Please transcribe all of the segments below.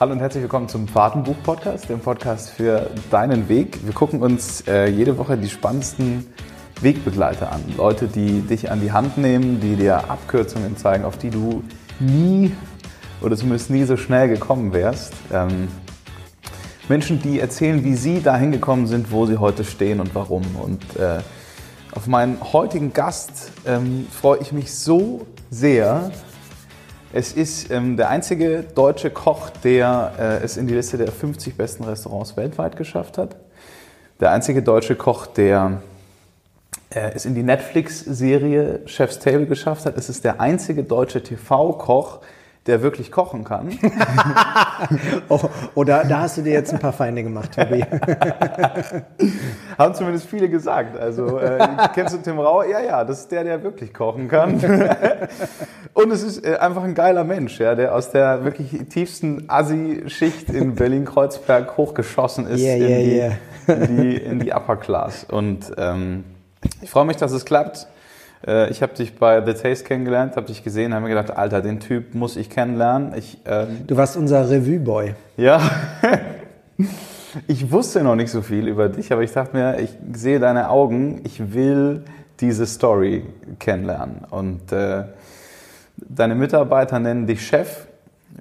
Hallo und herzlich willkommen zum Fahrtenbuch-Podcast, dem Podcast für deinen Weg. Wir gucken uns äh, jede Woche die spannendsten Wegbegleiter an. Leute, die dich an die Hand nehmen, die dir Abkürzungen zeigen, auf die du nie oder zumindest nie so schnell gekommen wärst. Ähm, Menschen, die erzählen, wie sie dahin gekommen sind, wo sie heute stehen und warum. Und äh, auf meinen heutigen Gast ähm, freue ich mich so sehr. Es ist ähm, der einzige deutsche Koch, der äh, es in die Liste der 50 besten Restaurants weltweit geschafft hat. Der einzige deutsche Koch, der äh, es in die Netflix-Serie Chef's Table geschafft hat. Es ist der einzige deutsche TV-Koch, wirklich kochen kann. oh, oder da hast du dir jetzt ein paar Feinde gemacht, Tobi. Haben zumindest viele gesagt. Also äh, kennst du Tim Rauer? Ja, ja, das ist der, der wirklich kochen kann. Und es ist äh, einfach ein geiler Mensch, ja, der aus der wirklich tiefsten Assi-Schicht in Berlin-Kreuzberg hochgeschossen ist yeah, yeah, in, die, yeah. in, die, in die Upper Class. Und ähm, ich freue mich, dass es klappt. Äh, ich habe dich bei The Taste kennengelernt, habe dich gesehen, habe mir gedacht, Alter, den Typ muss ich kennenlernen. Ich, ähm, du warst unser Revue-Boy. Ja. ich wusste noch nicht so viel über dich, aber ich dachte mir, ich sehe deine Augen, ich will diese Story kennenlernen. Und äh, deine Mitarbeiter nennen dich Chef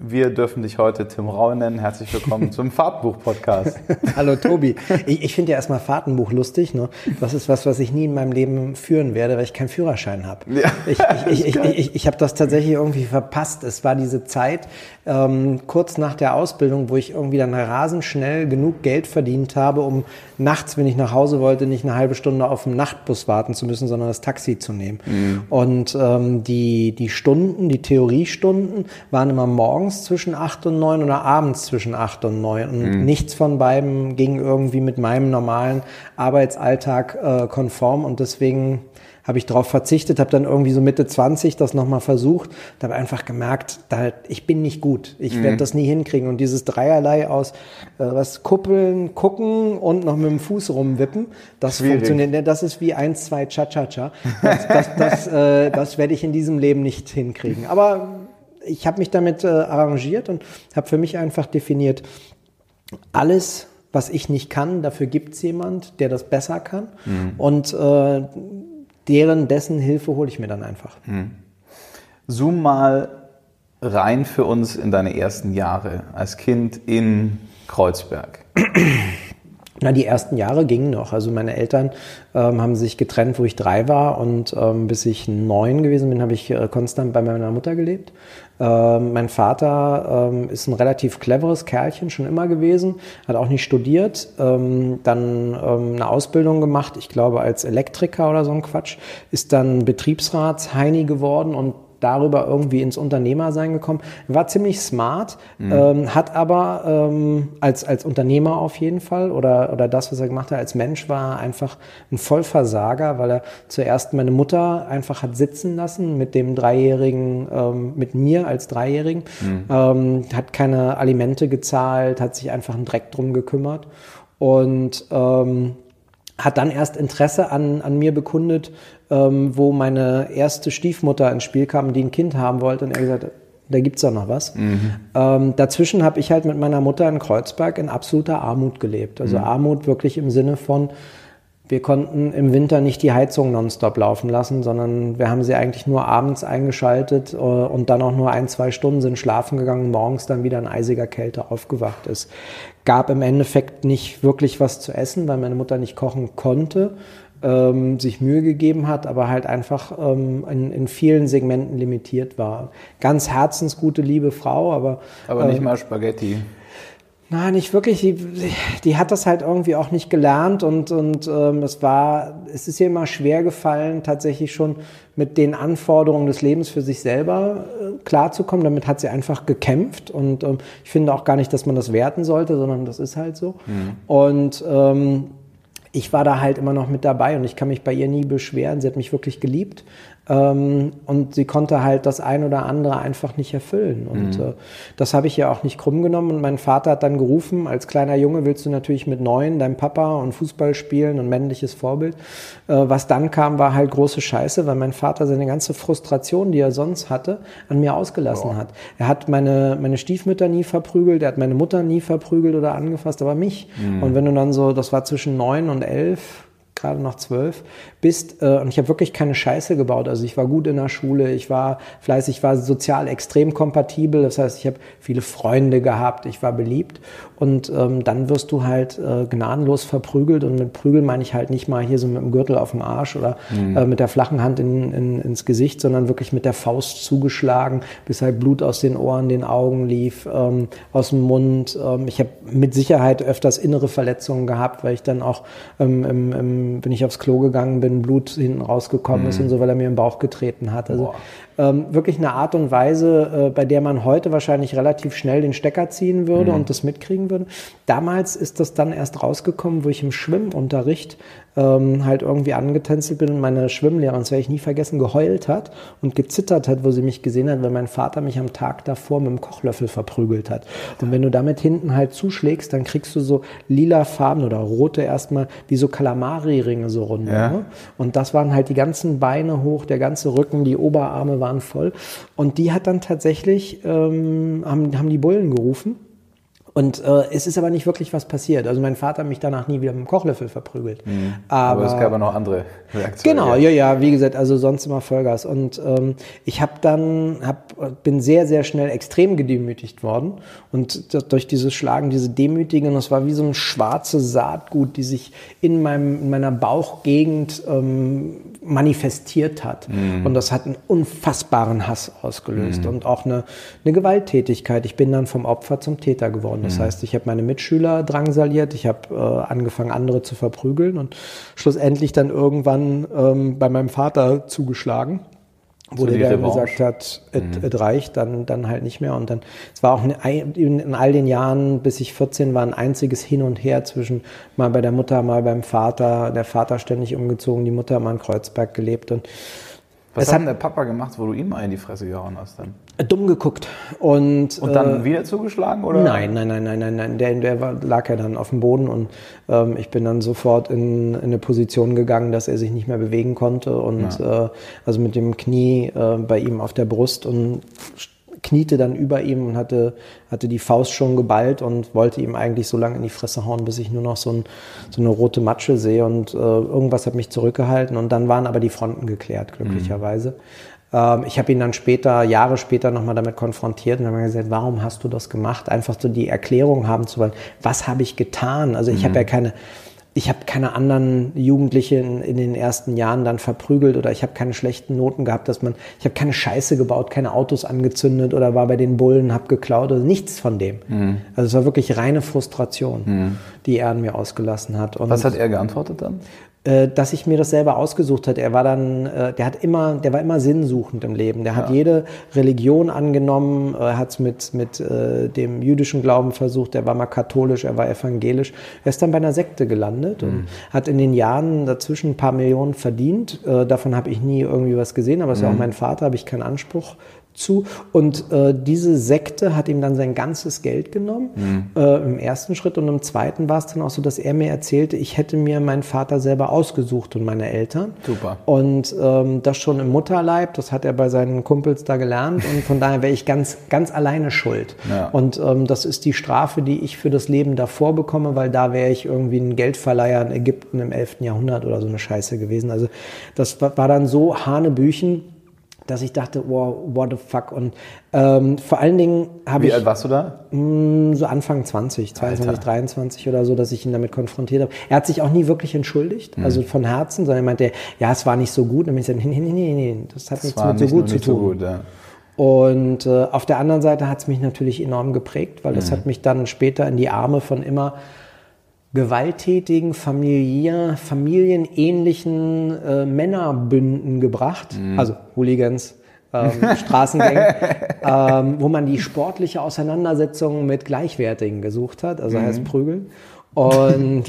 wir dürfen dich heute Tim Rau nennen. Herzlich willkommen zum Fahrtenbuch-Podcast. Hallo Tobi. Ich, ich finde ja erstmal Fahrtenbuch lustig. Ne? Das ist was, was ich nie in meinem Leben führen werde, weil ich keinen Führerschein habe. Ja, ich ich, ich, ich, ich, ich habe das tatsächlich irgendwie verpasst. Es war diese Zeit ähm, kurz nach der Ausbildung, wo ich irgendwie dann rasend schnell genug Geld verdient habe, um nachts, wenn ich nach Hause wollte, nicht eine halbe Stunde auf dem Nachtbus warten zu müssen, sondern das Taxi zu nehmen. Mhm. Und ähm, die, die Stunden, die Theoriestunden waren immer morgens morgens zwischen 8 und 9 oder abends zwischen 8 und 9. Und mhm. nichts von beiden ging irgendwie mit meinem normalen Arbeitsalltag äh, konform. Und deswegen habe ich darauf verzichtet, habe dann irgendwie so Mitte 20 das nochmal versucht und habe einfach gemerkt, da, ich bin nicht gut. Ich mhm. werde das nie hinkriegen. Und dieses Dreierlei aus äh, was kuppeln, gucken und noch mit dem Fuß rumwippen, das Schwierig. funktioniert. Das ist wie eins, zwei Cha-Cha-Cha. Das, das, das, äh, das werde ich in diesem Leben nicht hinkriegen. Aber ich habe mich damit äh, arrangiert und habe für mich einfach definiert, alles, was ich nicht kann, dafür gibt es jemand, der das besser kann. Mhm. Und äh, deren, dessen Hilfe hole ich mir dann einfach. Mhm. Zoom mal rein für uns in deine ersten Jahre als Kind in Kreuzberg. Na, die ersten Jahre gingen noch. Also meine Eltern ähm, haben sich getrennt, wo ich drei war und ähm, bis ich neun gewesen bin, habe ich äh, konstant bei meiner Mutter gelebt. Ähm, mein Vater ähm, ist ein relativ cleveres Kerlchen schon immer gewesen, hat auch nicht studiert, ähm, dann ähm, eine Ausbildung gemacht, ich glaube als Elektriker oder so ein Quatsch, ist dann Betriebsratsheini geworden und darüber irgendwie ins Unternehmersein gekommen. War ziemlich smart, mhm. ähm, hat aber ähm, als, als Unternehmer auf jeden Fall oder, oder das, was er gemacht hat als Mensch, war einfach ein Vollversager, weil er zuerst meine Mutter einfach hat sitzen lassen mit dem Dreijährigen, ähm, mit mir als Dreijährigen, mhm. ähm, hat keine Alimente gezahlt, hat sich einfach einen Dreck drum gekümmert und ähm, hat dann erst Interesse an, an mir bekundet, ähm, wo meine erste Stiefmutter ins Spiel kam, die ein Kind haben wollte und er gesagt hat, da gibt's doch noch was. Mhm. Ähm, dazwischen habe ich halt mit meiner Mutter in Kreuzberg in absoluter Armut gelebt. Also mhm. Armut wirklich im Sinne von, wir konnten im Winter nicht die Heizung nonstop laufen lassen, sondern wir haben sie eigentlich nur abends eingeschaltet äh, und dann auch nur ein, zwei Stunden sind schlafen gegangen, morgens dann wieder in eisiger Kälte aufgewacht ist. Gab im Endeffekt nicht wirklich was zu essen, weil meine Mutter nicht kochen konnte ähm, sich Mühe gegeben hat, aber halt einfach ähm, in, in, vielen Segmenten limitiert war. Ganz herzensgute, liebe Frau, aber. Aber nicht ähm, mal Spaghetti. Nein, nicht wirklich. Die, die hat das halt irgendwie auch nicht gelernt und, und ähm, es war, es ist ihr immer schwer gefallen, tatsächlich schon mit den Anforderungen des Lebens für sich selber äh, klarzukommen. Damit hat sie einfach gekämpft und ähm, ich finde auch gar nicht, dass man das werten sollte, sondern das ist halt so. Mhm. Und ähm, ich war da halt immer noch mit dabei und ich kann mich bei ihr nie beschweren. Sie hat mich wirklich geliebt. Ähm, und sie konnte halt das ein oder andere einfach nicht erfüllen. Und mhm. äh, das habe ich ja auch nicht krumm genommen. Und mein Vater hat dann gerufen, als kleiner Junge willst du natürlich mit neun deinem Papa und Fußball spielen und männliches Vorbild. Äh, was dann kam, war halt große Scheiße, weil mein Vater seine ganze Frustration, die er sonst hatte, an mir ausgelassen oh. hat. Er hat meine, meine Stiefmütter nie verprügelt, er hat meine Mutter nie verprügelt oder angefasst, aber mich. Mhm. Und wenn du dann so, das war zwischen neun und elf, gerade noch zwölf, bist äh, und ich habe wirklich keine Scheiße gebaut. Also ich war gut in der Schule, ich war fleißig, ich war sozial extrem kompatibel. Das heißt, ich habe viele Freunde gehabt, ich war beliebt und ähm, dann wirst du halt äh, gnadenlos verprügelt und mit Prügeln meine ich halt nicht mal hier so mit dem Gürtel auf dem Arsch oder mhm. äh, mit der flachen Hand in, in, ins Gesicht, sondern wirklich mit der Faust zugeschlagen, bis halt Blut aus den Ohren, den Augen lief, ähm, aus dem Mund. Ähm, ich habe mit Sicherheit öfters innere Verletzungen gehabt, weil ich dann auch, ähm, im, im, wenn ich aufs Klo gegangen bin, Blut hinten rausgekommen mhm. ist und so, weil er mir im Bauch getreten hat. Also ähm, wirklich eine Art und Weise, äh, bei der man heute wahrscheinlich relativ schnell den Stecker ziehen würde mhm. und das mitkriegen würde. Damals ist das dann erst rausgekommen, wo ich im Schwimmunterricht ähm, halt irgendwie angetänzelt bin und meine Schwimmlehrerin, das werde ich nie vergessen, geheult hat und gezittert hat, wo sie mich gesehen hat, weil mein Vater mich am Tag davor mit dem Kochlöffel verprügelt hat. Und wenn du damit hinten halt zuschlägst, dann kriegst du so lila Farben oder rote erstmal, wie so Kalamari-Ringe so runter. Ja. Ne? Und das waren halt die ganzen Beine hoch, der ganze Rücken, die Oberarme waren voll. Und die hat dann tatsächlich, ähm, haben, haben die Bullen gerufen und äh, es ist aber nicht wirklich was passiert. Also mein Vater hat mich danach nie wieder mit dem Kochlöffel verprügelt. Mhm. Aber, aber, es gab aber noch andere Reaktionen. Genau, ja, ja, wie gesagt, also sonst immer Vollgas. Und ähm, ich habe dann, hab, bin sehr, sehr schnell extrem gedemütigt worden. Und durch dieses Schlagen, diese Demütigung, das war wie so ein schwarzes Saatgut, die sich in, meinem, in meiner Bauchgegend ähm, manifestiert hat. Mhm. Und das hat einen unfassbaren Hass ausgelöst mhm. und auch eine, eine Gewalttätigkeit. Ich bin dann vom Opfer zum Täter geworden. Das mhm. heißt, ich habe meine Mitschüler drangsaliert, ich habe äh, angefangen, andere zu verprügeln und schlussendlich dann irgendwann ähm, bei meinem Vater zugeschlagen wo so der dann gesagt hat, es mhm. reicht, dann, dann halt nicht mehr. Und dann, es war auch eine, in all den Jahren, bis ich 14 war, ein einziges Hin und Her zwischen mal bei der Mutter, mal beim Vater. Der Vater ständig umgezogen, die Mutter mal in Kreuzberg gelebt. Und was hat denn der Papa gemacht, wo du ihm mal in die Fresse gehauen hast dann? Dumm geguckt. Und, und dann äh, wieder zugeschlagen, oder? Nein, nein, nein, nein, nein, nein. Der, der war, lag ja dann auf dem Boden und ähm, ich bin dann sofort in, in, eine Position gegangen, dass er sich nicht mehr bewegen konnte und ja. äh, also mit dem Knie äh, bei ihm auf der Brust und kniete dann über ihm und hatte, hatte die Faust schon geballt und wollte ihm eigentlich so lange in die Fresse hauen, bis ich nur noch so, ein, so eine rote Matsche sehe und äh, irgendwas hat mich zurückgehalten und dann waren aber die Fronten geklärt, glücklicherweise. Mhm. Ähm, ich habe ihn dann später, Jahre später nochmal damit konfrontiert und habe gesagt, warum hast du das gemacht? Einfach so die Erklärung haben zu wollen, was habe ich getan? Also ich mhm. habe ja keine ich habe keine anderen Jugendlichen in den ersten Jahren dann verprügelt oder ich habe keine schlechten Noten gehabt, dass man, ich habe keine Scheiße gebaut, keine Autos angezündet oder war bei den Bullen, habe geklaut oder nichts von dem. Mhm. Also es war wirklich reine Frustration, mhm. die er an mir ausgelassen hat. Und Was hat er geantwortet dann? Äh, dass ich mir das selber ausgesucht hat. Er war dann, äh, der hat immer, der war immer sinnsuchend im Leben. Der hat ja. jede Religion angenommen, er hat es mit, mit äh, dem jüdischen Glauben versucht, er war mal katholisch, er war evangelisch. Er ist dann bei einer Sekte gelandet mhm. und hat in den Jahren dazwischen ein paar Millionen verdient. davon habe ich nie irgendwie was gesehen, aber es ist ja auch mhm. mein Vater, habe ich keinen Anspruch zu. Und äh, diese Sekte hat ihm dann sein ganzes Geld genommen mhm. äh, im ersten Schritt. Und im zweiten war es dann auch so, dass er mir erzählte, ich hätte mir meinen Vater selber ausgesucht und meine Eltern. Super. Und ähm, das schon im Mutterleib, das hat er bei seinen Kumpels da gelernt. Und von daher wäre ich ganz, ganz alleine schuld. Ja. Und ähm, das ist die Strafe, die ich für das Leben davor bekomme, weil da wäre ich irgendwie ein Geldverleiher in Ägypten im 11. Jahrhundert oder so eine Scheiße gewesen. Also das war dann so Hanebüchen dass ich dachte, wow, what the fuck. Und ähm, vor allen Dingen habe ich. Wie alt warst du da? Mh, mm, so Anfang 20, 22, Alter. 23 oder so, dass ich ihn damit konfrontiert habe. Er hat sich auch nie wirklich entschuldigt, mhm. also von Herzen, sondern er meinte, ja, es war nicht so gut. Und ich sagte, nee, nee, nee, nee, das hat das nichts mit so gut zu tun. So gut, ja. Und äh, auf der anderen Seite hat es mich natürlich enorm geprägt, weil das mhm. hat mich dann später in die Arme von immer gewalttätigen, familiär, familienähnlichen äh, Männerbünden gebracht, mhm. also Hooligans, ähm, Straßengänge, ähm, wo man die sportliche Auseinandersetzung mit Gleichwertigen gesucht hat, also mhm. heißt Prügeln. Und,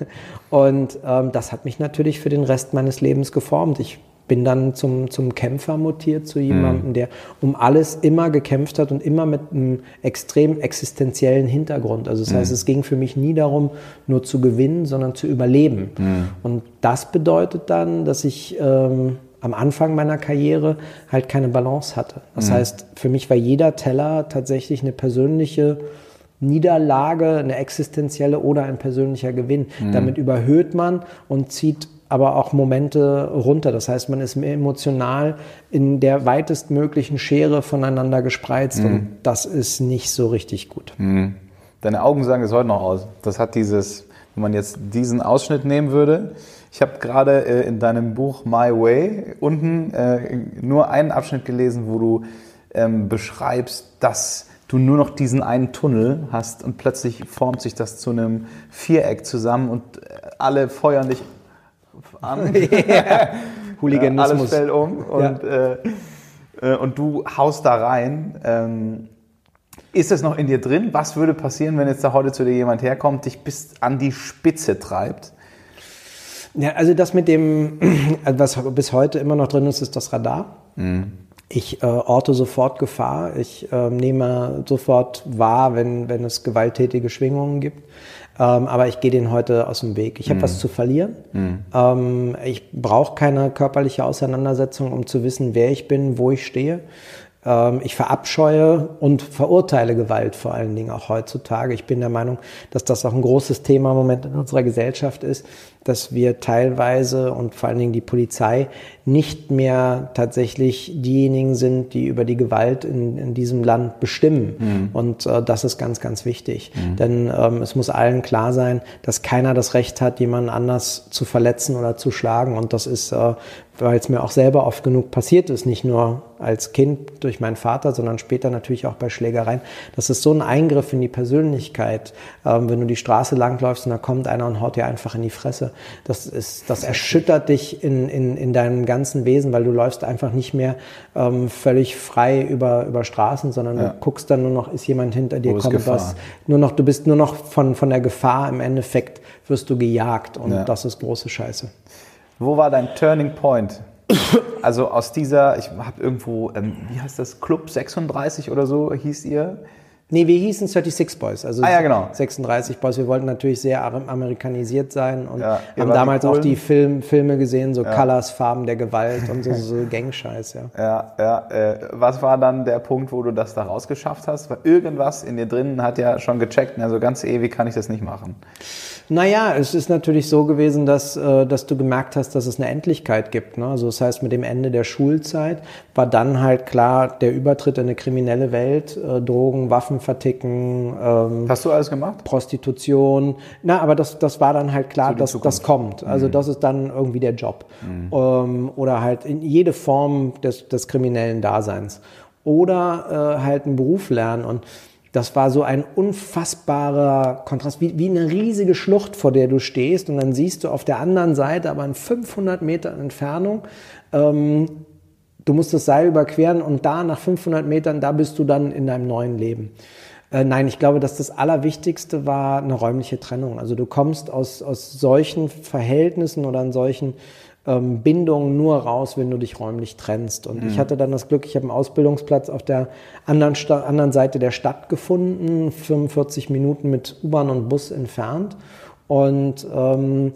und ähm, das hat mich natürlich für den Rest meines Lebens geformt. Ich bin dann zum, zum Kämpfer mutiert, zu jemandem, mhm. der um alles immer gekämpft hat und immer mit einem extrem existenziellen Hintergrund. Also das mhm. heißt, es ging für mich nie darum, nur zu gewinnen, sondern zu überleben. Mhm. Und das bedeutet dann, dass ich ähm, am Anfang meiner Karriere halt keine Balance hatte. Das mhm. heißt, für mich war jeder Teller tatsächlich eine persönliche Niederlage, eine existenzielle oder ein persönlicher Gewinn. Mhm. Damit überhöht man und zieht aber auch Momente runter. Das heißt, man ist emotional in der weitestmöglichen Schere voneinander gespreizt mhm. und das ist nicht so richtig gut. Mhm. Deine Augen sagen es heute noch aus. Das hat dieses, wenn man jetzt diesen Ausschnitt nehmen würde, ich habe gerade äh, in deinem Buch My Way unten äh, nur einen Abschnitt gelesen, wo du ähm, beschreibst, dass du nur noch diesen einen Tunnel hast und plötzlich formt sich das zu einem Viereck zusammen und äh, alle feuern dich an. Hooliganismus. Alles fällt um und, ja. äh, äh, und du haust da rein. Ähm, ist das noch in dir drin? Was würde passieren, wenn jetzt da heute zu dir jemand herkommt, dich bis an die Spitze treibt? Ja, also das mit dem, was bis heute immer noch drin ist, ist das Radar. Mhm. Ich äh, orte sofort Gefahr. Ich äh, nehme sofort wahr, wenn, wenn es gewalttätige Schwingungen gibt. Ähm, aber ich gehe den heute aus dem Weg. Ich habe mhm. was zu verlieren. Mhm. Ähm, ich brauche keine körperliche Auseinandersetzung, um zu wissen, wer ich bin, wo ich stehe. Ähm, ich verabscheue und verurteile Gewalt vor allen Dingen auch heutzutage. Ich bin der Meinung, dass das auch ein großes Thema im Moment in unserer Gesellschaft ist, dass wir teilweise und vor allen Dingen die Polizei nicht mehr tatsächlich diejenigen sind, die über die Gewalt in, in diesem Land bestimmen. Mhm. Und äh, das ist ganz, ganz wichtig. Mhm. Denn ähm, es muss allen klar sein, dass keiner das Recht hat, jemanden anders zu verletzen oder zu schlagen. Und das ist, äh, weil es mir auch selber oft genug passiert ist, nicht nur als Kind durch meinen Vater, sondern später natürlich auch bei Schlägereien. Das ist so ein Eingriff in die Persönlichkeit, ähm, wenn du die Straße langläufst und da kommt einer und haut dir einfach in die Fresse. Das, ist, das erschüttert dich in, in, in deinem ganzen Wesen, weil du läufst einfach nicht mehr ähm, völlig frei über, über Straßen, sondern ja. du guckst dann nur noch, ist jemand hinter dir, kommt was. Nur noch, du bist nur noch von, von der Gefahr im Endeffekt wirst du gejagt und ja. das ist große Scheiße. Wo war dein Turning Point? Also aus dieser, ich habe irgendwo, ähm, wie heißt das, Club 36 oder so hieß ihr? Nee, wir hießen 36 Boys, also ah, ja, genau. 36 Boys. Wir wollten natürlich sehr amerikanisiert sein und ja, haben damals auch die Film, Filme gesehen, so ja. Colors, Farben der Gewalt und so, so Gangscheiß, ja. Ja, ja. Äh, was war dann der Punkt, wo du das da rausgeschafft hast? Weil irgendwas in dir drinnen hat ja schon gecheckt, also ganz ewig kann ich das nicht machen. Naja, es ist natürlich so gewesen, dass, äh, dass du gemerkt hast, dass es eine Endlichkeit gibt. Ne? Also das heißt, mit dem Ende der Schulzeit war dann halt klar der Übertritt in eine kriminelle Welt, äh, Drogen, Waffen verticken. Ähm, Hast du alles gemacht? Prostitution. Na, aber das, das war dann halt klar, dass das kommt. Also mhm. das ist dann irgendwie der Job. Mhm. Ähm, oder halt in jede Form des, des kriminellen Daseins. Oder äh, halt einen Beruf lernen und das war so ein unfassbarer Kontrast, wie, wie eine riesige Schlucht, vor der du stehst und dann siehst du auf der anderen Seite, aber in 500 Metern Entfernung, ähm, du musst das Seil überqueren und da nach 500 Metern, da bist du dann in deinem neuen Leben. Äh, nein, ich glaube, dass das Allerwichtigste war eine räumliche Trennung. Also du kommst aus, aus solchen Verhältnissen oder an solchen ähm, Bindung nur raus, wenn du dich räumlich trennst. Und mhm. ich hatte dann das Glück, ich habe einen Ausbildungsplatz auf der anderen, anderen Seite der Stadt gefunden, 45 Minuten mit U-Bahn und Bus entfernt. Und ähm,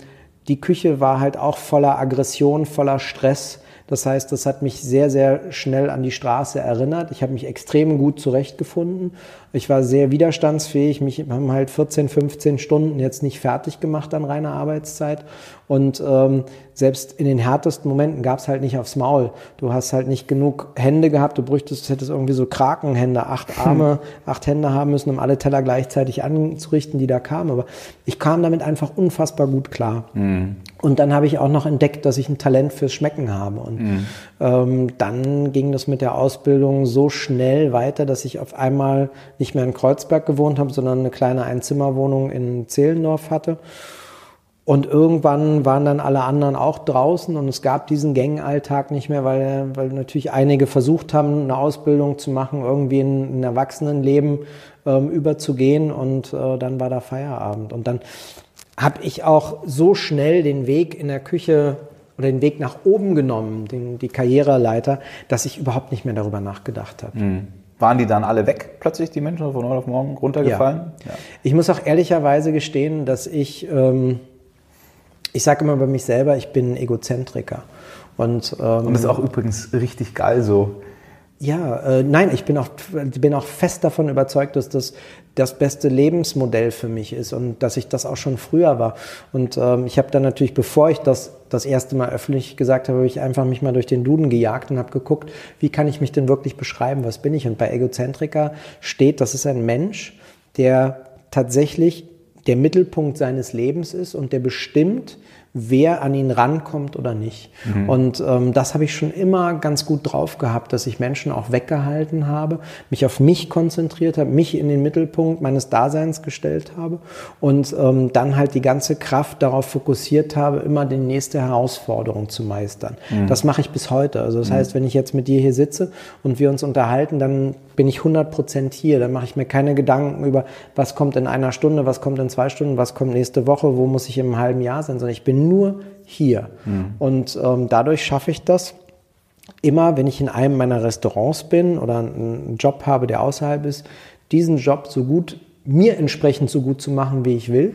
die Küche war halt auch voller Aggression, voller Stress. Das heißt, das hat mich sehr, sehr schnell an die Straße erinnert. Ich habe mich extrem gut zurechtgefunden. Ich war sehr widerstandsfähig. Mich haben halt 14, 15 Stunden jetzt nicht fertig gemacht an reiner Arbeitszeit. Und ähm, selbst in den härtesten Momenten gab es halt nicht aufs Maul. Du hast halt nicht genug Hände gehabt. Du bräuchtest, hättest irgendwie so Krakenhände, acht Arme, hm. acht Hände haben müssen, um alle Teller gleichzeitig anzurichten, die da kamen. Aber ich kam damit einfach unfassbar gut klar. Mhm. Und dann habe ich auch noch entdeckt, dass ich ein Talent fürs Schmecken habe. Und mhm. ähm, dann ging das mit der Ausbildung so schnell weiter, dass ich auf einmal nicht mehr in Kreuzberg gewohnt habe, sondern eine kleine Einzimmerwohnung in Zehlendorf hatte. Und irgendwann waren dann alle anderen auch draußen und es gab diesen Gängenalltag nicht mehr, weil, weil natürlich einige versucht haben, eine Ausbildung zu machen, irgendwie in ein Erwachsenenleben ähm, überzugehen und äh, dann war da Feierabend. Und dann habe ich auch so schnell den Weg in der Küche oder den Weg nach oben genommen, den, die Karriereleiter, dass ich überhaupt nicht mehr darüber nachgedacht habe. Mhm. Waren die dann alle weg, plötzlich die Menschen von heute auf morgen runtergefallen? Ja. ja. Ich muss auch ehrlicherweise gestehen, dass ich, ähm, ich sage immer bei mich selber, ich bin Egozentriker. Und, ähm, Und das ist auch übrigens richtig geil so. Ja, äh, nein, ich bin auch, bin auch fest davon überzeugt, dass das das beste Lebensmodell für mich ist und dass ich das auch schon früher war. Und ähm, ich habe dann natürlich, bevor ich das das erste Mal öffentlich gesagt habe, habe ich einfach mich mal durch den Duden gejagt und habe geguckt, wie kann ich mich denn wirklich beschreiben, was bin ich? Und bei Egozentriker steht, das ist ein Mensch, der tatsächlich der Mittelpunkt seines Lebens ist und der bestimmt, wer an ihn rankommt oder nicht. Mhm. Und ähm, das habe ich schon immer ganz gut drauf gehabt, dass ich Menschen auch weggehalten habe, mich auf mich konzentriert habe, mich in den Mittelpunkt meines Daseins gestellt habe und ähm, dann halt die ganze Kraft darauf fokussiert habe, immer die nächste Herausforderung zu meistern. Mhm. Das mache ich bis heute. Also das mhm. heißt, wenn ich jetzt mit dir hier sitze und wir uns unterhalten, dann bin ich 100 Prozent hier. Dann mache ich mir keine Gedanken über, was kommt in einer Stunde, was kommt in zwei Stunden, was kommt nächste Woche, wo muss ich im halben Jahr sein, sondern ich bin nur hier. Mhm. Und ähm, dadurch schaffe ich das, immer, wenn ich in einem meiner Restaurants bin oder einen Job habe, der außerhalb ist, diesen Job so gut, mir entsprechend so gut zu machen, wie ich will.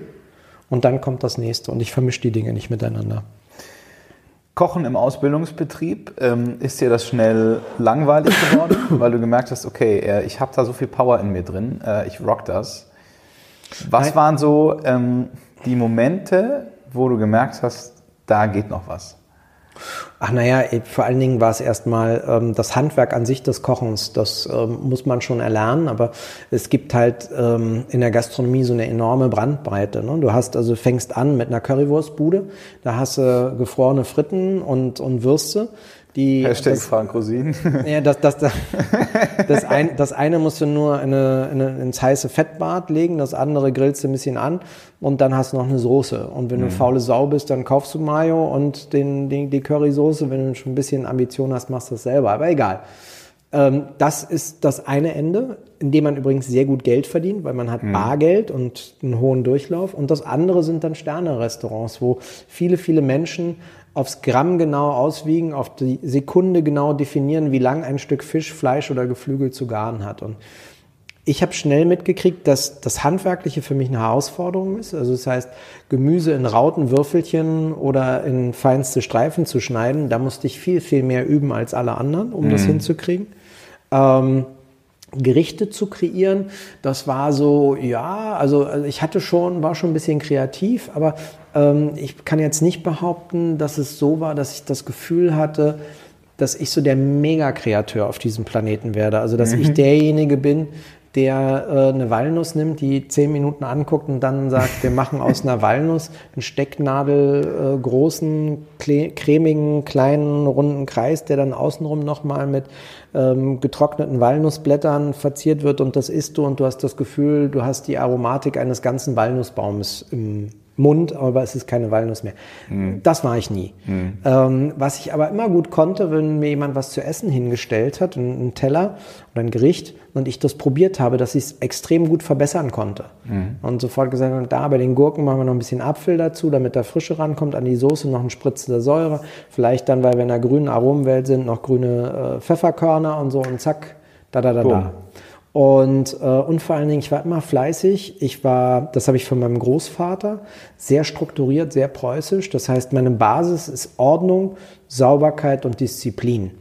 Und dann kommt das nächste und ich vermische die Dinge nicht miteinander. Kochen im Ausbildungsbetrieb, ähm, ist dir das schnell langweilig geworden, weil du gemerkt hast, okay, äh, ich habe da so viel Power in mir drin, äh, ich rock das. Was Nein. waren so ähm, die Momente, wo du gemerkt hast, da geht noch was? Ach naja, vor allen Dingen war es erstmal ähm, das Handwerk an sich des Kochens. Das ähm, muss man schon erlernen, aber es gibt halt ähm, in der Gastronomie so eine enorme Brandbreite. Ne? Du hast also fängst an mit einer Currywurstbude, da hast du gefrorene Fritten und, und Würste. Die, Hashtag das, Frank Rosin. Ja, das, das, das, das, ein, das eine musst du nur in eine, in eine, ins heiße Fettbad legen, das andere grillst du ein bisschen an und dann hast du noch eine Soße. Und wenn mhm. du faule Sau bist, dann kaufst du Mayo und den, den, die Currysoße. Wenn du schon ein bisschen Ambition hast, machst du das selber. Aber egal. Ähm, das ist das eine Ende, in dem man übrigens sehr gut Geld verdient, weil man hat mhm. Bargeld und einen hohen Durchlauf. Und das andere sind dann Sterne-Restaurants, wo viele, viele Menschen aufs Gramm genau auswiegen, auf die Sekunde genau definieren, wie lang ein Stück Fisch, Fleisch oder Geflügel zu garen hat. Und ich habe schnell mitgekriegt, dass das Handwerkliche für mich eine Herausforderung ist. Also das heißt, Gemüse in Rauten, Würfelchen oder in feinste Streifen zu schneiden, da musste ich viel, viel mehr üben als alle anderen, um mhm. das hinzukriegen. Ähm, Gerichte zu kreieren, das war so, ja, also, also ich hatte schon, war schon ein bisschen kreativ, aber ähm, ich kann jetzt nicht behaupten, dass es so war, dass ich das Gefühl hatte, dass ich so der Mega-Kreateur auf diesem Planeten werde. Also, dass mhm. ich derjenige bin, der äh, eine Walnuss nimmt, die zehn Minuten anguckt und dann sagt, wir machen aus einer Walnuss einen Stecknadel äh, großen, cremigen, kleinen, runden Kreis, der dann außenrum nochmal mit ähm, getrockneten Walnussblättern verziert wird und das isst du und du hast das Gefühl, du hast die Aromatik eines ganzen Walnussbaumes im Mund, aber es ist keine Walnuss mehr. Mhm. Das war ich nie. Mhm. Ähm, was ich aber immer gut konnte, wenn mir jemand was zu essen hingestellt hat, einen Teller oder ein Gericht, und ich das probiert habe, dass ich es extrem gut verbessern konnte. Mhm. Und sofort gesagt, und da bei den Gurken machen wir noch ein bisschen Apfel dazu, damit da Frische rankommt an die Soße, noch ein Spritze der Säure. Vielleicht dann, weil wir in der grünen Aromenwelt sind, noch grüne äh, Pfefferkörner und so und zack, da, da, da, Boom. da. Und, äh, und vor allen Dingen, ich war immer fleißig. Ich war, das habe ich von meinem Großvater, sehr strukturiert, sehr preußisch. Das heißt, meine Basis ist Ordnung, Sauberkeit und Disziplin.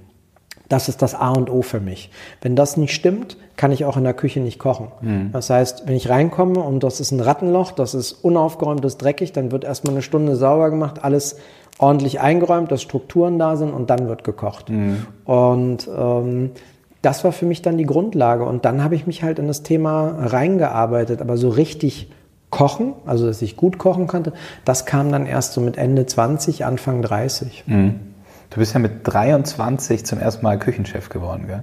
Das ist das A und O für mich. Wenn das nicht stimmt, kann ich auch in der Küche nicht kochen. Mhm. Das heißt, wenn ich reinkomme und das ist ein Rattenloch, das ist unaufgeräumt, das ist dreckig, dann wird erstmal eine Stunde sauber gemacht, alles ordentlich eingeräumt, dass Strukturen da sind und dann wird gekocht. Mhm. Und ähm, das war für mich dann die Grundlage. Und dann habe ich mich halt in das Thema reingearbeitet. Aber so richtig kochen, also dass ich gut kochen konnte, das kam dann erst so mit Ende 20, Anfang 30. Mhm. Du bist ja mit 23 zum ersten Mal Küchenchef geworden, gell?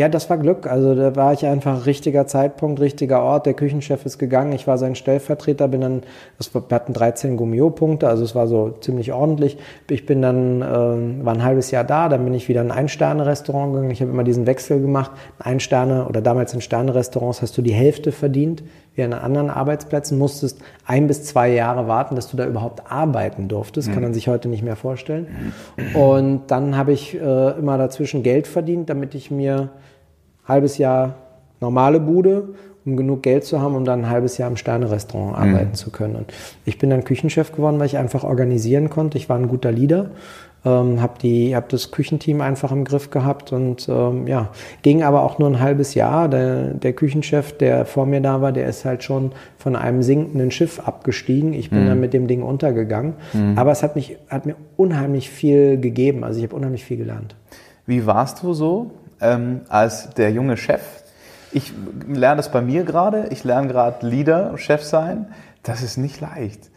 Ja, das war Glück. Also da war ich einfach richtiger Zeitpunkt, richtiger Ort. Der Küchenchef ist gegangen. Ich war sein Stellvertreter, bin dann, wir hatten 13 Gummio-Punkte, also es war so ziemlich ordentlich. Ich bin dann, äh, war ein halbes Jahr da, dann bin ich wieder in ein Ein-Sterne-Restaurant gegangen. Ich habe immer diesen Wechsel gemacht. Ein Sterne oder damals in Sterne-Restaurants hast du die Hälfte verdient wie an anderen Arbeitsplätzen, musstest ein bis zwei Jahre warten, dass du da überhaupt arbeiten durftest. Mhm. Kann man sich heute nicht mehr vorstellen. Und dann habe ich äh, immer dazwischen Geld verdient, damit ich mir halbes Jahr normale Bude um genug Geld zu haben, um dann ein halbes Jahr im Sterne-Restaurant mhm. arbeiten zu können. Und ich bin dann Küchenchef geworden, weil ich einfach organisieren konnte. Ich war ein guter Leader, ähm, habe hab das Küchenteam einfach im Griff gehabt und ähm, ja, ging aber auch nur ein halbes Jahr. Der, der, Küchenchef, der vor mir da war, der ist halt schon von einem sinkenden Schiff abgestiegen. Ich bin mhm. dann mit dem Ding untergegangen. Mhm. Aber es hat, mich, hat mir unheimlich viel gegeben. Also ich habe unheimlich viel gelernt. Wie warst du so ähm, als der junge Chef? Ich lerne das bei mir gerade. Ich lerne gerade Leader, Chef sein. Das ist nicht leicht.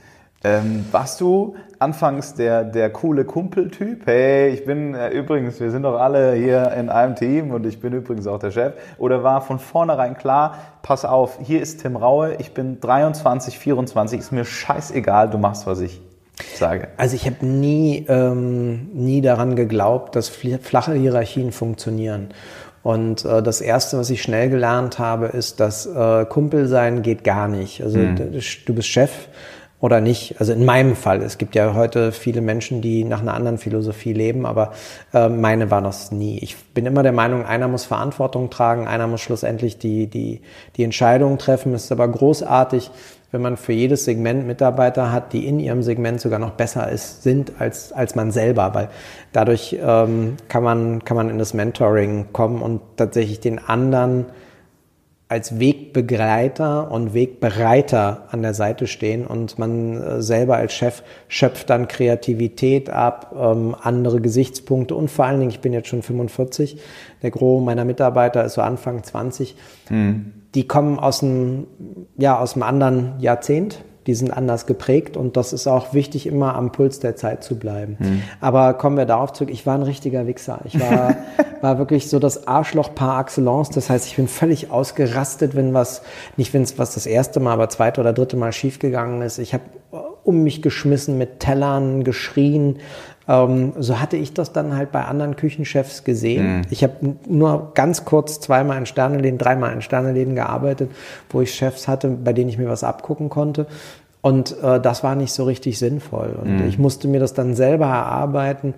Ähm, warst du anfangs der, der coole Kumpeltyp? Hey, ich bin äh, übrigens, wir sind doch alle hier in einem Team und ich bin übrigens auch der Chef. Oder war von vornherein klar, pass auf, hier ist Tim Raue, ich bin 23, 24, ist mir scheißegal, du machst, was ich sage. Also ich habe nie, ähm, nie daran geglaubt, dass flache Hierarchien funktionieren. Und äh, das Erste, was ich schnell gelernt habe, ist, dass äh, Kumpel sein geht gar nicht. Also mhm. du bist Chef oder nicht. Also in meinem Fall. Es gibt ja heute viele Menschen, die nach einer anderen Philosophie leben, aber äh, meine war das nie. Ich bin immer der Meinung, einer muss Verantwortung tragen, einer muss schlussendlich die, die, die Entscheidung treffen. Es ist aber großartig, wenn man für jedes Segment Mitarbeiter hat, die in ihrem Segment sogar noch besser ist, sind als, als man selber, weil dadurch ähm, kann, man, kann man in das Mentoring kommen und tatsächlich den anderen als Wegbegleiter und Wegbereiter an der Seite stehen und man äh, selber als Chef schöpft dann Kreativität ab, ähm, andere Gesichtspunkte und vor allen Dingen, ich bin jetzt schon 45, der Gros meiner Mitarbeiter ist so Anfang 20. Mhm die kommen aus einem, ja, aus einem anderen Jahrzehnt. Die sind anders geprägt und das ist auch wichtig, immer am Puls der Zeit zu bleiben. Mhm. Aber kommen wir darauf zurück. Ich war ein richtiger Wichser. Ich war, war wirklich so das Arschloch par excellence. Das heißt, ich bin völlig ausgerastet, wenn was, nicht wenn es was das erste Mal, aber zweite oder dritte Mal schiefgegangen ist. Ich habe um mich geschmissen mit Tellern, geschrien, ähm, so hatte ich das dann halt bei anderen Küchenchefs gesehen. Mhm. Ich habe nur ganz kurz zweimal in Sterneläden, dreimal in Sterneläden gearbeitet, wo ich Chefs hatte, bei denen ich mir was abgucken konnte. Und äh, das war nicht so richtig sinnvoll. Und mhm. ich musste mir das dann selber erarbeiten,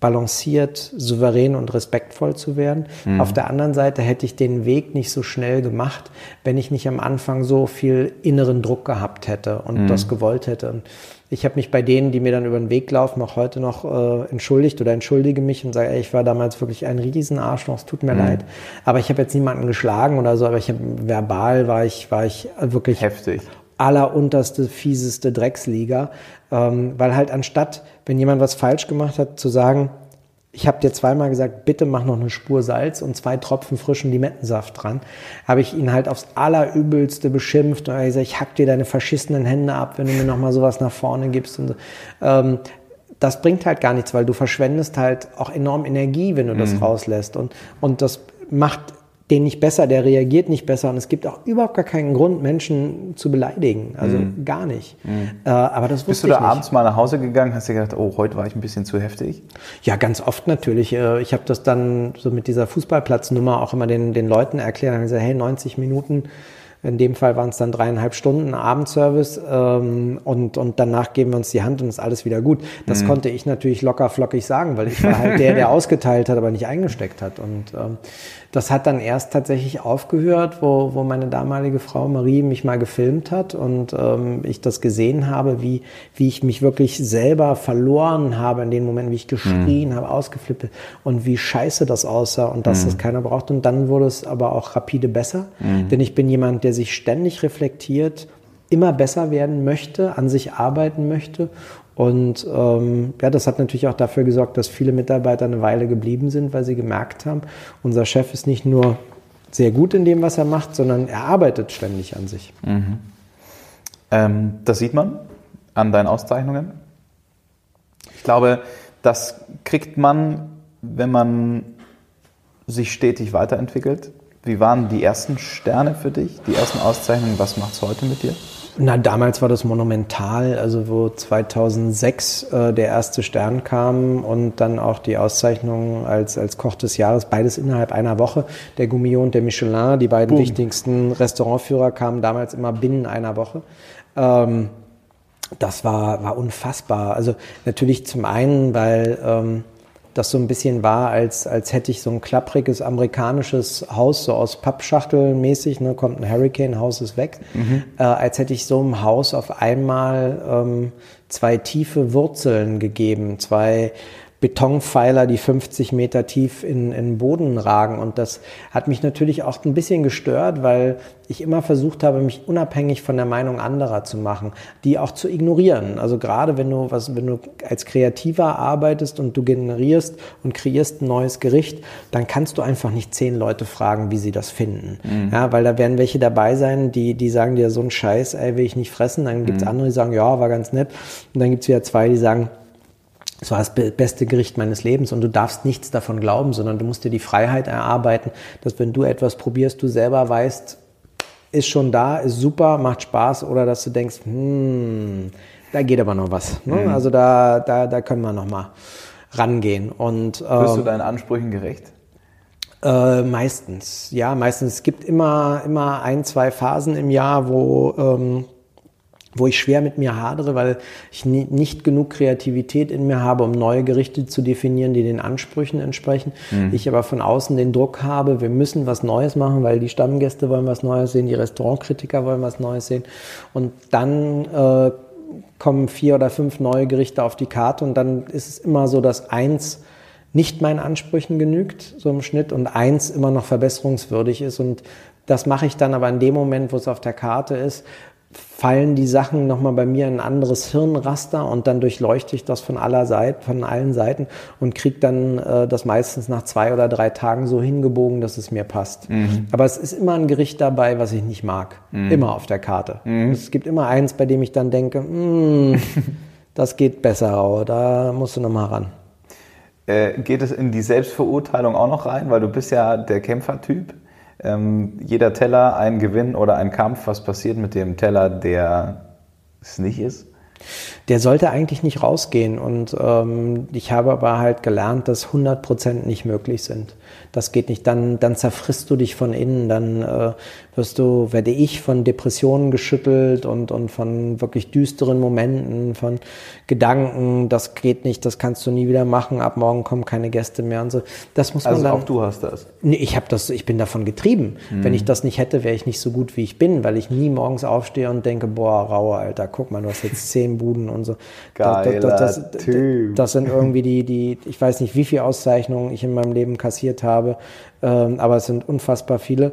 balanciert, souverän und respektvoll zu werden. Mhm. Auf der anderen Seite hätte ich den Weg nicht so schnell gemacht, wenn ich nicht am Anfang so viel inneren Druck gehabt hätte und mhm. das gewollt hätte. Und ich habe mich bei denen, die mir dann über den Weg laufen, auch heute noch äh, entschuldigt oder entschuldige mich und sage, ey, ich war damals wirklich ein Riesenarschloch, es tut mir mhm. leid. Aber ich habe jetzt niemanden geschlagen oder so, aber ich habe verbal war ich, war ich wirklich heftig. Allerunterste, fieseste Drecksliga. Ähm, weil halt anstatt, wenn jemand was falsch gemacht hat, zu sagen, ich habe dir zweimal gesagt, bitte mach noch eine Spur Salz und zwei Tropfen frischen Limettensaft dran. Habe ich ihn halt aufs Allerübelste beschimpft und gesagt, ich hack dir deine verschissenen Hände ab, wenn du mir noch mal sowas nach vorne gibst. Und so. ähm, das bringt halt gar nichts, weil du verschwendest halt auch enorm Energie, wenn du das mhm. rauslässt. Und, und das macht den nicht besser, der reagiert nicht besser und es gibt auch überhaupt gar keinen Grund, Menschen zu beleidigen. Also mhm. gar nicht. Mhm. Äh, aber das Bist du da abends mal nach Hause gegangen, hast du gedacht, oh, heute war ich ein bisschen zu heftig? Ja, ganz oft natürlich. Äh, ich habe das dann so mit dieser Fußballplatznummer auch immer den, den Leuten erklärt. und gesagt, hey, 90 Minuten in dem Fall waren es dann dreieinhalb Stunden Abendservice ähm, und, und danach geben wir uns die Hand und ist alles wieder gut. Das mhm. konnte ich natürlich locker flockig sagen, weil ich war halt der, der ausgeteilt hat, aber nicht eingesteckt hat. Und ähm, das hat dann erst tatsächlich aufgehört, wo, wo meine damalige Frau Marie mich mal gefilmt hat und ähm, ich das gesehen habe, wie, wie ich mich wirklich selber verloren habe in den Momenten, wie ich geschrien mhm. habe, ausgeflippt und wie scheiße das aussah und dass mhm. das keiner braucht. Und dann wurde es aber auch rapide besser, mhm. denn ich bin jemand, der sich ständig reflektiert, immer besser werden möchte, an sich arbeiten möchte und ähm, ja, das hat natürlich auch dafür gesorgt, dass viele Mitarbeiter eine Weile geblieben sind, weil sie gemerkt haben, unser Chef ist nicht nur sehr gut in dem, was er macht, sondern er arbeitet ständig an sich. Mhm. Ähm, das sieht man an deinen Auszeichnungen. Ich glaube, das kriegt man, wenn man sich stetig weiterentwickelt. Wie waren die ersten Sterne für dich, die ersten Auszeichnungen? Was macht es heute mit dir? Na, damals war das monumental, also wo 2006 äh, der erste Stern kam und dann auch die Auszeichnung als, als Koch des Jahres, beides innerhalb einer Woche. Der Gourmillon und der Michelin, die beiden Boom. wichtigsten Restaurantführer, kamen damals immer binnen einer Woche. Ähm, das war, war unfassbar. Also natürlich zum einen, weil... Ähm, das so ein bisschen war, als, als hätte ich so ein klappriges amerikanisches Haus, so aus Pappschachtel mäßig, ne, kommt ein Hurricane, Haus ist weg, mhm. äh, als hätte ich so einem Haus auf einmal ähm, zwei tiefe Wurzeln gegeben, zwei Betonpfeiler, die 50 Meter tief in, in den Boden ragen. Und das hat mich natürlich auch ein bisschen gestört, weil ich immer versucht habe, mich unabhängig von der Meinung anderer zu machen, die auch zu ignorieren. Also gerade wenn du was, wenn du als Kreativer arbeitest und du generierst und kreierst ein neues Gericht, dann kannst du einfach nicht zehn Leute fragen, wie sie das finden. Mhm. Ja, weil da werden welche dabei sein, die, die sagen dir so einen Scheiß, ey, will ich nicht fressen. Dann gibt's mhm. andere, die sagen, ja, war ganz nett. Und dann gibt's wieder zwei, die sagen, es war das beste Gericht meines Lebens und du darfst nichts davon glauben, sondern du musst dir die Freiheit erarbeiten, dass wenn du etwas probierst, du selber weißt, ist schon da, ist super, macht Spaß oder dass du denkst, hm, da geht aber noch was. Ne? Mhm. Also da, da, da können wir noch mal rangehen. Und, ähm, Wirst du deinen Ansprüchen gerecht? Äh, meistens, ja, meistens. Es gibt immer, immer ein, zwei Phasen im Jahr, wo ähm, wo ich schwer mit mir hadere, weil ich nicht genug Kreativität in mir habe, um neue Gerichte zu definieren, die den Ansprüchen entsprechen. Mhm. Ich aber von außen den Druck habe, wir müssen was Neues machen, weil die Stammgäste wollen was Neues sehen, die Restaurantkritiker wollen was Neues sehen. Und dann äh, kommen vier oder fünf neue Gerichte auf die Karte und dann ist es immer so, dass eins nicht meinen Ansprüchen genügt, so im Schnitt, und eins immer noch verbesserungswürdig ist. Und das mache ich dann aber in dem Moment, wo es auf der Karte ist, fallen die Sachen nochmal bei mir in ein anderes Hirnraster und dann durchleuchte ich das von aller Seite, von allen Seiten und kriege dann äh, das meistens nach zwei oder drei Tagen so hingebogen, dass es mir passt. Mhm. Aber es ist immer ein Gericht dabei, was ich nicht mag. Mhm. Immer auf der Karte. Mhm. Es gibt immer eins, bei dem ich dann denke, mm, das geht besser, aber da musst du nochmal ran. Äh, geht es in die Selbstverurteilung auch noch rein, weil du bist ja der Kämpfertyp? Ähm, jeder Teller ein Gewinn oder ein Kampf. Was passiert mit dem Teller, der es nicht ist? Der sollte eigentlich nicht rausgehen und ähm, ich habe aber halt gelernt, dass 100 Prozent nicht möglich sind. Das geht nicht. Dann, dann zerfrisst du dich von innen, dann äh, wirst du, werde ich von Depressionen geschüttelt und, und von wirklich düsteren Momenten, von Gedanken, das geht nicht, das kannst du nie wieder machen, ab morgen kommen keine Gäste mehr und so. Das muss man also dann, auch du hast das? Nee, ich habe das, ich bin davon getrieben. Mhm. Wenn ich das nicht hätte, wäre ich nicht so gut, wie ich bin, weil ich nie morgens aufstehe und denke, boah, Rauer, Alter, guck mal, du hast jetzt zehn Buden und so. Geiler das, das, das, typ. das sind irgendwie die, die, ich weiß nicht, wie viele Auszeichnungen ich in meinem Leben kassiert habe, ähm, aber es sind unfassbar viele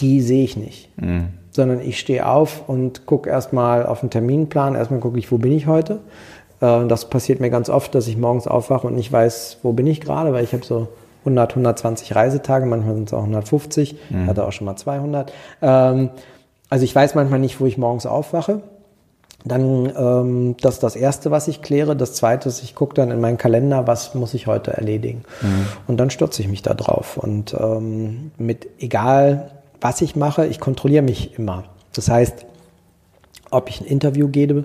die sehe ich nicht. Mhm. Sondern ich stehe auf und gucke erstmal auf den Terminplan. Erstmal gucke ich, wo bin ich heute. Äh, das passiert mir ganz oft, dass ich morgens aufwache und nicht weiß, wo bin ich gerade, weil ich habe so 100, 120 Reisetage, manchmal sind es auch 150, mhm. hatte auch schon mal 200. Ähm, also ich weiß manchmal nicht, wo ich morgens aufwache. Dann ähm, das ist das Erste, was ich kläre. Das Zweite ist, ich gucke dann in meinen Kalender, was muss ich heute erledigen. Mhm. Und dann stürze ich mich da drauf. Und ähm, mit egal was ich mache, ich kontrolliere mich immer. Das heißt, ob ich ein Interview gebe,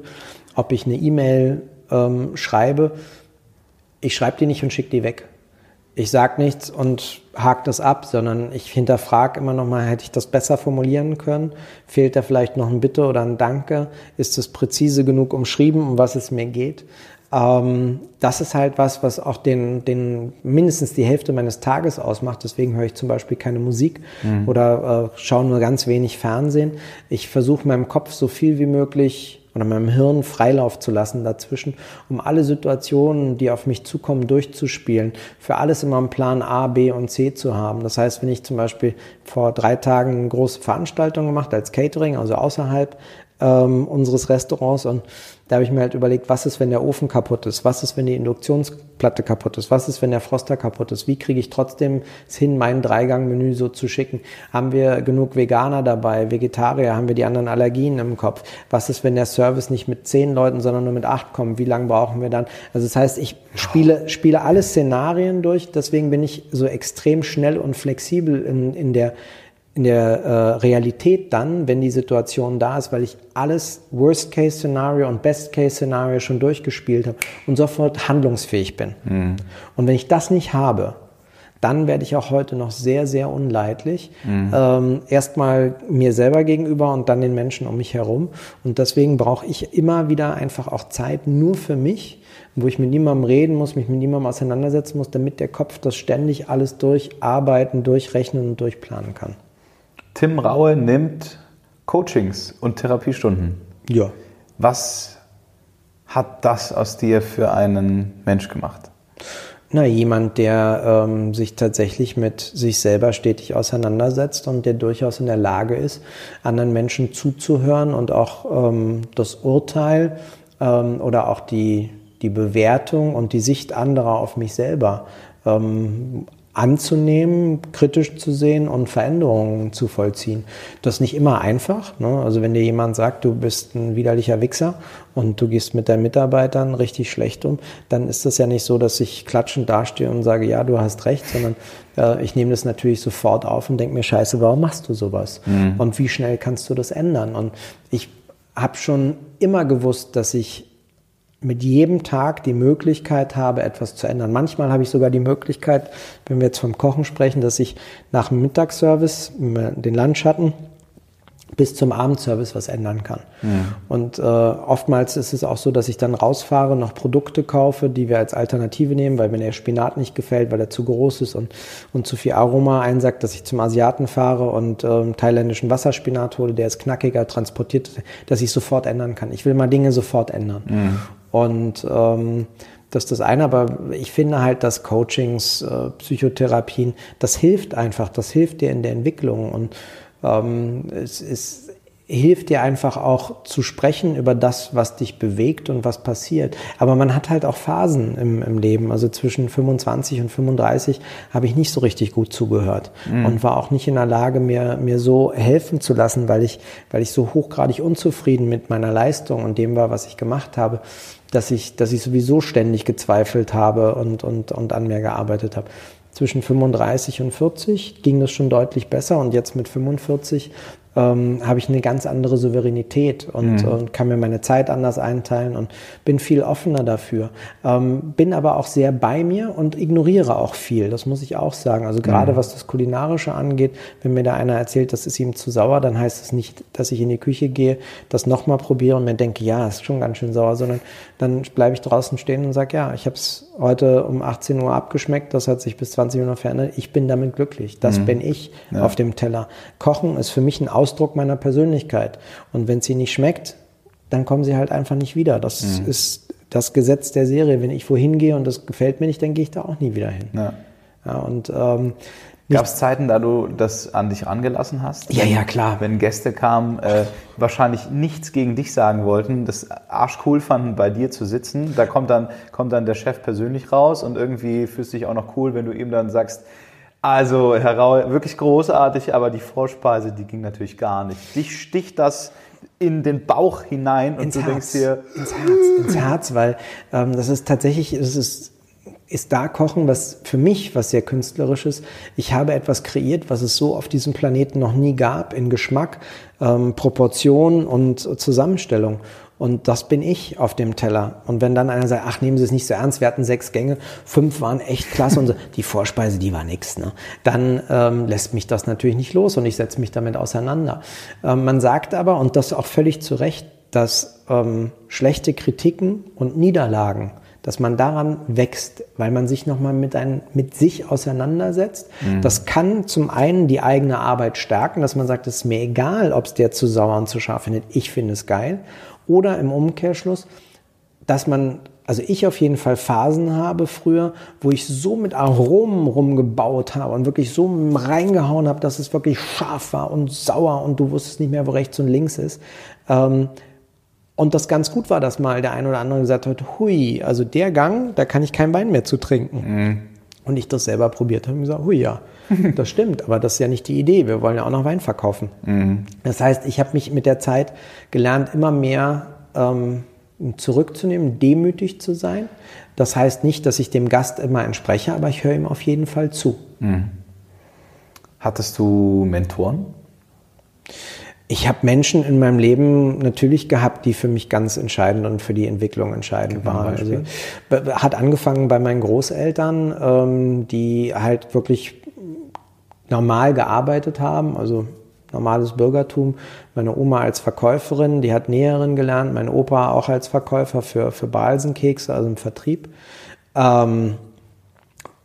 ob ich eine E-Mail ähm, schreibe, ich schreibe die nicht und schicke die weg. Ich sage nichts und hake das ab, sondern ich hinterfrage immer noch mal, hätte ich das besser formulieren können? Fehlt da vielleicht noch ein Bitte oder ein Danke? Ist es präzise genug umschrieben, um was es mir geht? Ähm, das ist halt was, was auch den, den mindestens die Hälfte meines Tages ausmacht. Deswegen höre ich zum Beispiel keine Musik mhm. oder äh, schaue nur ganz wenig Fernsehen. Ich versuche meinem Kopf so viel wie möglich oder meinem Hirn Freilauf zu lassen dazwischen, um alle Situationen, die auf mich zukommen, durchzuspielen. Für alles immer einen Plan A, B und C zu haben. Das heißt, wenn ich zum Beispiel vor drei Tagen eine große Veranstaltung gemacht als Catering, also außerhalb ähm, unseres Restaurants und da habe ich mir halt überlegt, was ist, wenn der Ofen kaputt ist? Was ist, wenn die Induktionsplatte kaputt ist? Was ist, wenn der Froster kaputt ist? Wie kriege ich trotzdem es hin, mein Dreigang-Menü so zu schicken? Haben wir genug Veganer dabei, Vegetarier? Haben wir die anderen Allergien im Kopf? Was ist, wenn der Service nicht mit zehn Leuten, sondern nur mit acht kommt? Wie lange brauchen wir dann? Also das heißt, ich spiele, spiele alle Szenarien durch. Deswegen bin ich so extrem schnell und flexibel in, in der in der äh, Realität dann, wenn die Situation da ist, weil ich alles Worst-Case-Szenario und Best-Case-Szenario schon durchgespielt habe und sofort handlungsfähig bin. Mhm. Und wenn ich das nicht habe, dann werde ich auch heute noch sehr, sehr unleidlich. Mhm. Ähm, Erstmal mir selber gegenüber und dann den Menschen um mich herum. Und deswegen brauche ich immer wieder einfach auch Zeit nur für mich, wo ich mit niemandem reden muss, mich mit niemandem auseinandersetzen muss, damit der Kopf das ständig alles durcharbeiten, durchrechnen und durchplanen kann. Tim Raue nimmt Coachings und Therapiestunden. Ja. Was hat das aus dir für einen Mensch gemacht? Na, jemand, der ähm, sich tatsächlich mit sich selber stetig auseinandersetzt und der durchaus in der Lage ist, anderen Menschen zuzuhören und auch ähm, das Urteil ähm, oder auch die, die Bewertung und die Sicht anderer auf mich selber ähm, anzunehmen, kritisch zu sehen und Veränderungen zu vollziehen. Das ist nicht immer einfach. Ne? Also wenn dir jemand sagt, du bist ein widerlicher Wichser und du gehst mit deinen Mitarbeitern richtig schlecht um, dann ist das ja nicht so, dass ich klatschend dastehe und sage, ja, du hast recht, sondern äh, ich nehme das natürlich sofort auf und denke mir, scheiße, warum machst du sowas? Mhm. Und wie schnell kannst du das ändern? Und ich habe schon immer gewusst, dass ich mit jedem Tag die Möglichkeit habe, etwas zu ändern. Manchmal habe ich sogar die Möglichkeit, wenn wir jetzt vom Kochen sprechen, dass ich nach dem Mittagsservice, den Lunchschatten, bis zum Abendservice was ändern kann. Mhm. Und äh, oftmals ist es auch so, dass ich dann rausfahre, noch Produkte kaufe, die wir als Alternative nehmen, weil mir der Spinat nicht gefällt, weil er zu groß ist und, und zu viel Aroma einsackt, dass ich zum Asiaten fahre und äh, thailändischen Wasserspinat hole, der ist knackiger, transportiert, dass ich sofort ändern kann. Ich will mal Dinge sofort ändern. Mhm. Und ähm, das ist das eine, aber ich finde halt, dass Coachings, äh, Psychotherapien, das hilft einfach, das hilft dir in der Entwicklung und ähm, es, ist hilft dir einfach auch zu sprechen über das, was dich bewegt und was passiert. Aber man hat halt auch Phasen im, im Leben. Also zwischen 25 und 35 habe ich nicht so richtig gut zugehört mhm. und war auch nicht in der Lage, mir, mir so helfen zu lassen, weil ich, weil ich so hochgradig unzufrieden mit meiner Leistung und dem war, was ich gemacht habe dass ich, dass ich sowieso ständig gezweifelt habe und, und, und an mir gearbeitet habe. Zwischen 35 und 40 ging das schon deutlich besser und jetzt mit 45 ähm, habe ich eine ganz andere Souveränität und, mhm. und, kann mir meine Zeit anders einteilen und bin viel offener dafür. Ähm, bin aber auch sehr bei mir und ignoriere auch viel, das muss ich auch sagen. Also gerade mhm. was das Kulinarische angeht, wenn mir da einer erzählt, das ist ihm zu sauer, dann heißt es nicht, dass ich in die Küche gehe, das nochmal probiere und mir denke, ja, ist schon ganz schön sauer, sondern dann bleibe ich draußen stehen und sage, ja, ich habe es heute um 18 Uhr abgeschmeckt, das hat sich bis 20 Uhr noch verändert, ich bin damit glücklich, das mhm. bin ich ja. auf dem Teller. Kochen ist für mich ein Aus Ausdruck meiner Persönlichkeit. Und wenn sie nicht schmeckt, dann kommen sie halt einfach nicht wieder. Das mhm. ist das Gesetz der Serie. Wenn ich wohin gehe und das gefällt mir nicht, dann gehe ich da auch nie wieder hin. Ja. Ja, und ähm, Gab es Zeiten, da du das an dich angelassen hast? Ja, ja, klar. Wenn Gäste kamen, äh, wahrscheinlich nichts gegen dich sagen wollten, das arschcool fanden, bei dir zu sitzen. Da kommt dann, kommt dann der Chef persönlich raus und irgendwie fühlst du dich auch noch cool, wenn du ihm dann sagst, also, Herr Rau, wirklich großartig, aber die Vorspeise, die ging natürlich gar nicht. Dich sticht das in den Bauch hinein und ins du Herz, denkst dir. Ins Herz, ins Herz, weil ähm, das ist tatsächlich, es ist, ist da Kochen, was für mich was sehr künstlerisches. Ich habe etwas kreiert, was es so auf diesem Planeten noch nie gab, in Geschmack, ähm, Proportion und Zusammenstellung. Und das bin ich auf dem Teller. Und wenn dann einer sagt, ach, nehmen Sie es nicht so ernst, wir hatten sechs Gänge, fünf waren echt klasse und so, die Vorspeise, die war nix, ne? dann ähm, lässt mich das natürlich nicht los und ich setze mich damit auseinander. Ähm, man sagt aber, und das auch völlig zu Recht, dass ähm, schlechte Kritiken und Niederlagen, dass man daran wächst, weil man sich nochmal mit, mit sich auseinandersetzt. Mhm. Das kann zum einen die eigene Arbeit stärken, dass man sagt, es ist mir egal, ob es der zu sauer und zu scharf findet, ich finde es geil. Oder im Umkehrschluss, dass man, also ich auf jeden Fall Phasen habe früher, wo ich so mit Aromen rumgebaut habe und wirklich so reingehauen habe, dass es wirklich scharf war und sauer und du wusstest nicht mehr, wo rechts und links ist. Ähm, und das ganz gut war, dass mal der ein oder andere gesagt hat, hui, also der Gang, da kann ich kein Wein mehr zu trinken. Mhm. Und ich das selber probiert habe und gesagt, hui ja, das stimmt, aber das ist ja nicht die Idee. Wir wollen ja auch noch Wein verkaufen. Mhm. Das heißt, ich habe mich mit der Zeit gelernt, immer mehr ähm, zurückzunehmen, demütig zu sein. Das heißt nicht, dass ich dem Gast immer entspreche, aber ich höre ihm auf jeden Fall zu. Mhm. Hattest du Mentoren? Ich habe Menschen in meinem Leben natürlich gehabt, die für mich ganz entscheidend und für die Entwicklung entscheidend waren. Also, hat angefangen bei meinen Großeltern, ähm, die halt wirklich normal gearbeitet haben, also normales Bürgertum. Meine Oma als Verkäuferin, die hat Näherin gelernt, mein Opa auch als Verkäufer für, für Balsenkekse, also im Vertrieb. Ähm,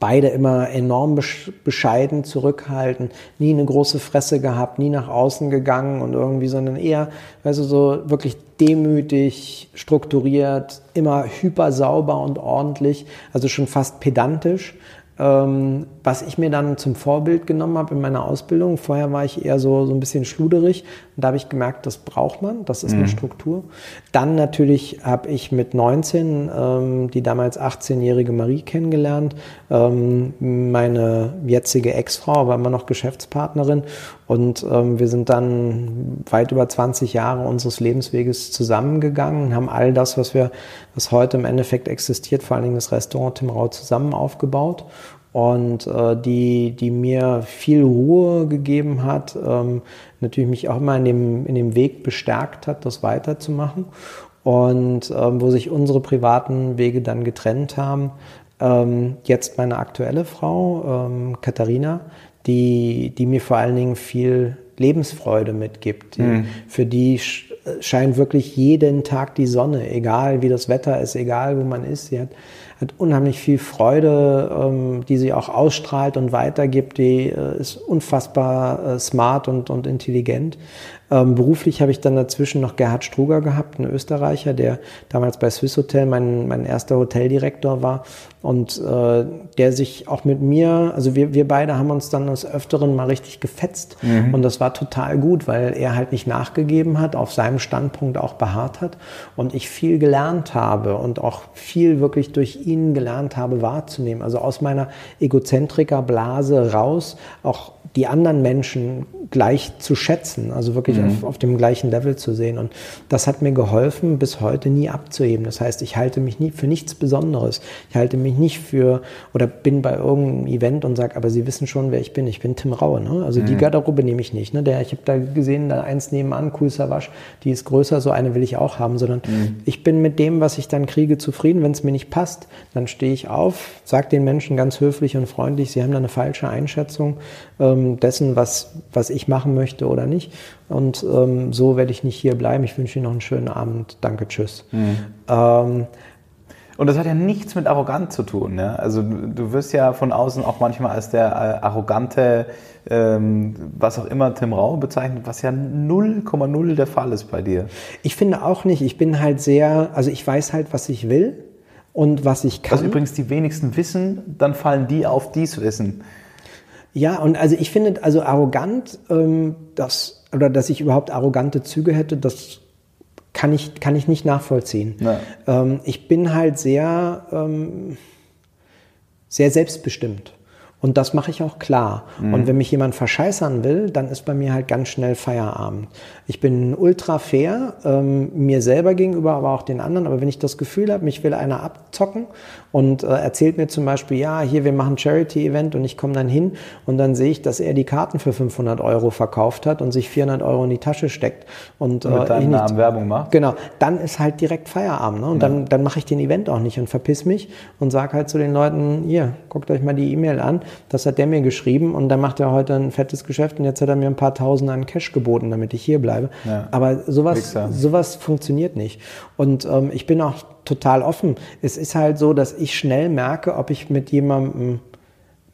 beide immer enorm bescheiden, zurückhalten, nie eine große Fresse gehabt, nie nach außen gegangen und irgendwie, sondern eher, du, so wirklich demütig, strukturiert, immer hyper sauber und ordentlich, also schon fast pedantisch. Ähm, was ich mir dann zum Vorbild genommen habe in meiner Ausbildung, vorher war ich eher so, so ein bisschen schluderig und da habe ich gemerkt, das braucht man, das ist mhm. eine Struktur. Dann natürlich habe ich mit 19 ähm, die damals 18-jährige Marie kennengelernt, ähm, meine jetzige Ex-Frau war immer noch Geschäftspartnerin und ähm, wir sind dann weit über 20 Jahre unseres Lebensweges zusammengegangen, haben all das, was wir, was heute im Endeffekt existiert, vor allen Dingen das Restaurant Tim Rau zusammen aufgebaut und äh, die, die mir viel Ruhe gegeben hat, ähm, natürlich mich auch immer in dem, in dem Weg bestärkt hat, das weiterzumachen. Und ähm, wo sich unsere privaten Wege dann getrennt haben, ähm, jetzt meine aktuelle Frau, ähm, Katharina, die, die mir vor allen Dingen viel Lebensfreude mitgibt. Mhm. Für die scheint wirklich jeden Tag die Sonne, egal wie das Wetter ist, egal wo man ist. Sie hat hat unheimlich viel Freude, ähm, die sie auch ausstrahlt und weitergibt. Die äh, ist unfassbar äh, smart und, und intelligent. Ähm, beruflich habe ich dann dazwischen noch Gerhard Struger gehabt, ein Österreicher, der damals bei Swiss Hotel mein, mein erster Hoteldirektor war und äh, der sich auch mit mir, also wir, wir beide haben uns dann des Öfteren mal richtig gefetzt mhm. und das war total gut, weil er halt nicht nachgegeben hat, auf seinem Standpunkt auch beharrt hat und ich viel gelernt habe und auch viel wirklich durch ihn gelernt habe wahrzunehmen. Also aus meiner Egozentrikerblase raus, auch die anderen Menschen gleich zu schätzen, also wirklich mhm. auf, auf, dem gleichen Level zu sehen. Und das hat mir geholfen, bis heute nie abzuheben. Das heißt, ich halte mich nie für nichts Besonderes. Ich halte mich nicht für oder bin bei irgendeinem Event und sage, aber Sie wissen schon, wer ich bin. Ich bin Tim Raue. Ne? Also mhm. die Garderobe nehme ich nicht. Ne? Der, ich habe da gesehen, da eins nebenan, Cool Savage, die ist größer, so eine will ich auch haben, sondern mhm. ich bin mit dem, was ich dann kriege, zufrieden. Wenn es mir nicht passt, dann stehe ich auf, sage den Menschen ganz höflich und freundlich, sie haben da eine falsche Einschätzung ähm, dessen, was, was ich machen möchte oder nicht. Und ähm, so werde ich nicht hier bleiben. Ich wünsche Ihnen noch einen schönen Abend. Danke, tschüss. Mhm. Ähm, und das hat ja nichts mit arrogant zu tun. Ne? Also du wirst ja von außen auch manchmal als der äh, arrogante, ähm, was auch immer, Tim Rau bezeichnet, was ja 0,0 der Fall ist bei dir. Ich finde auch nicht. Ich bin halt sehr, also ich weiß halt, was ich will und was ich kann. Was übrigens die wenigsten wissen, dann fallen die auf dies Wissen. Ja, und also ich finde, also arrogant, ähm, das, oder dass ich überhaupt arrogante Züge hätte, das kann ich, kann ich nicht nachvollziehen. Ähm, ich bin halt sehr, ähm, sehr selbstbestimmt. Und das mache ich auch klar. Mhm. Und wenn mich jemand verscheißern will, dann ist bei mir halt ganz schnell Feierabend. Ich bin ultra fair, ähm, mir selber gegenüber, aber auch den anderen. Aber wenn ich das Gefühl habe, mich will einer abzocken und äh, erzählt mir zum Beispiel, ja, hier, wir machen Charity-Event und ich komme dann hin und dann sehe ich, dass er die Karten für 500 Euro verkauft hat und sich 400 Euro in die Tasche steckt. Und, und mit äh, Namen Werbung macht. Genau, dann ist halt direkt Feierabend. Ne? Und ja. dann, dann mache ich den Event auch nicht und verpiss mich und sage halt zu den Leuten, hier, guckt euch mal die E-Mail an das hat der mir geschrieben und dann macht er heute ein fettes Geschäft und jetzt hat er mir ein paar Tausend an Cash geboten, damit ich hier bleibe. Ja. Aber sowas, sowas funktioniert nicht. Und ähm, ich bin auch total offen. Es ist halt so, dass ich schnell merke, ob ich mit jemandem,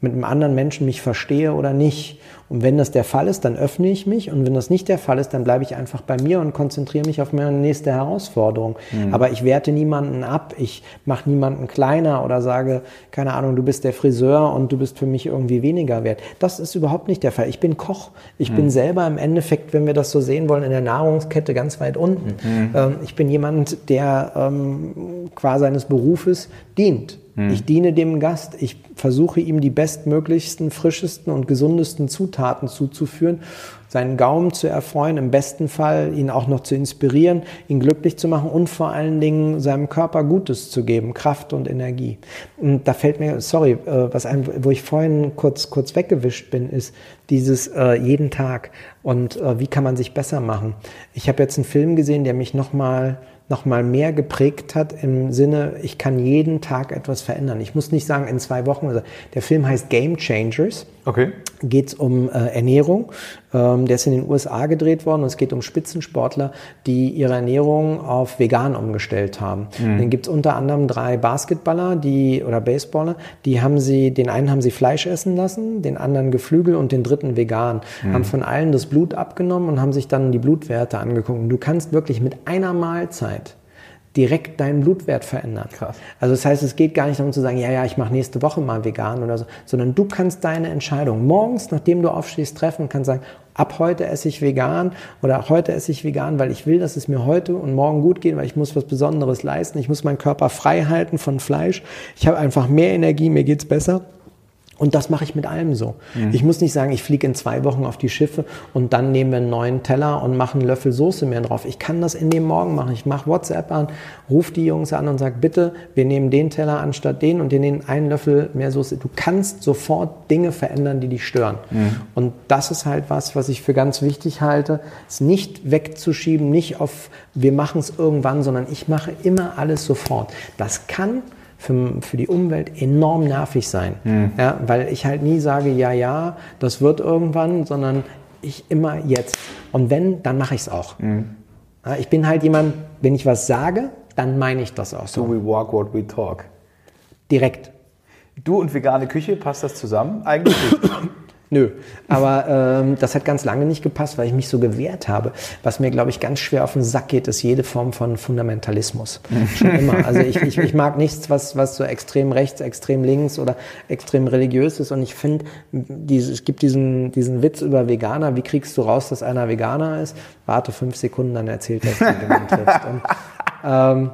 mit einem anderen Menschen mich verstehe oder nicht. Und wenn das der Fall ist, dann öffne ich mich. Und wenn das nicht der Fall ist, dann bleibe ich einfach bei mir und konzentriere mich auf meine nächste Herausforderung. Mhm. Aber ich werte niemanden ab. Ich mache niemanden kleiner oder sage, keine Ahnung, du bist der Friseur und du bist für mich irgendwie weniger wert. Das ist überhaupt nicht der Fall. Ich bin Koch. Ich mhm. bin selber im Endeffekt, wenn wir das so sehen wollen, in der Nahrungskette ganz weit unten. Mhm. Ähm, ich bin jemand, der ähm, qua seines Berufes dient. Ich diene dem Gast, ich versuche ihm die bestmöglichsten, frischesten und gesundesten Zutaten zuzuführen, seinen Gaumen zu erfreuen, im besten Fall ihn auch noch zu inspirieren, ihn glücklich zu machen und vor allen Dingen seinem Körper Gutes zu geben, Kraft und Energie. Und da fällt mir, sorry, äh, was ein, wo ich vorhin kurz, kurz weggewischt bin, ist dieses äh, jeden Tag und äh, wie kann man sich besser machen. Ich habe jetzt einen Film gesehen, der mich nochmal noch mal mehr geprägt hat im Sinne, ich kann jeden Tag etwas verändern. Ich muss nicht sagen in zwei Wochen. Also der Film heißt Game Changers. Okay. Geht es um äh, Ernährung. Ähm, der ist in den USA gedreht worden und es geht um Spitzensportler, die ihre Ernährung auf vegan umgestellt haben. Mhm. Dann gibt es unter anderem drei Basketballer, die oder Baseballer, die haben sie, den einen haben sie Fleisch essen lassen, den anderen Geflügel und den dritten vegan. Mhm. Haben von allen das Blut abgenommen und haben sich dann die Blutwerte angeguckt. Und du kannst wirklich mit einer Mahlzeit direkt deinen Blutwert verändern. Krass. Also das heißt, es geht gar nicht darum zu sagen, ja, ja, ich mache nächste Woche mal vegan oder so, sondern du kannst deine Entscheidung morgens, nachdem du aufstehst, treffen und kannst sagen, ab heute esse ich vegan oder heute esse ich vegan, weil ich will, dass es mir heute und morgen gut geht, weil ich muss was Besonderes leisten. Ich muss meinen Körper frei halten von Fleisch. Ich habe einfach mehr Energie, mir geht's besser. Und das mache ich mit allem so. Mhm. Ich muss nicht sagen, ich fliege in zwei Wochen auf die Schiffe und dann nehmen wir einen neuen Teller und machen einen Löffel Soße mehr drauf. Ich kann das in dem Morgen machen. Ich mache WhatsApp an, rufe die Jungs an und sage, bitte, wir nehmen den Teller anstatt den und den nehmen einen Löffel mehr Soße. Du kannst sofort Dinge verändern, die dich stören. Mhm. Und das ist halt was, was ich für ganz wichtig halte, es nicht wegzuschieben, nicht auf, wir machen es irgendwann, sondern ich mache immer alles sofort. Das kann für, für die Umwelt enorm nervig sein. Mhm. Ja, weil ich halt nie sage, ja, ja, das wird irgendwann, sondern ich immer jetzt. Und wenn, dann mache ich es auch. Mhm. Ja, ich bin halt jemand, wenn ich was sage, dann meine ich das auch so. So we walk what we talk. Direkt. Du und vegane Küche, passt das zusammen? Eigentlich nicht. Nö, aber ähm, das hat ganz lange nicht gepasst, weil ich mich so gewehrt habe. Was mir, glaube ich, ganz schwer auf den Sack geht, ist jede Form von Fundamentalismus. Schon immer. Also ich, ich, ich mag nichts, was, was so extrem rechts, extrem links oder extrem religiös ist. Und ich finde, es gibt diesen, diesen Witz über Veganer. Wie kriegst du raus, dass einer Veganer ist? Warte fünf Sekunden, dann erzählt er wenn du ihn triffst. Und, ähm,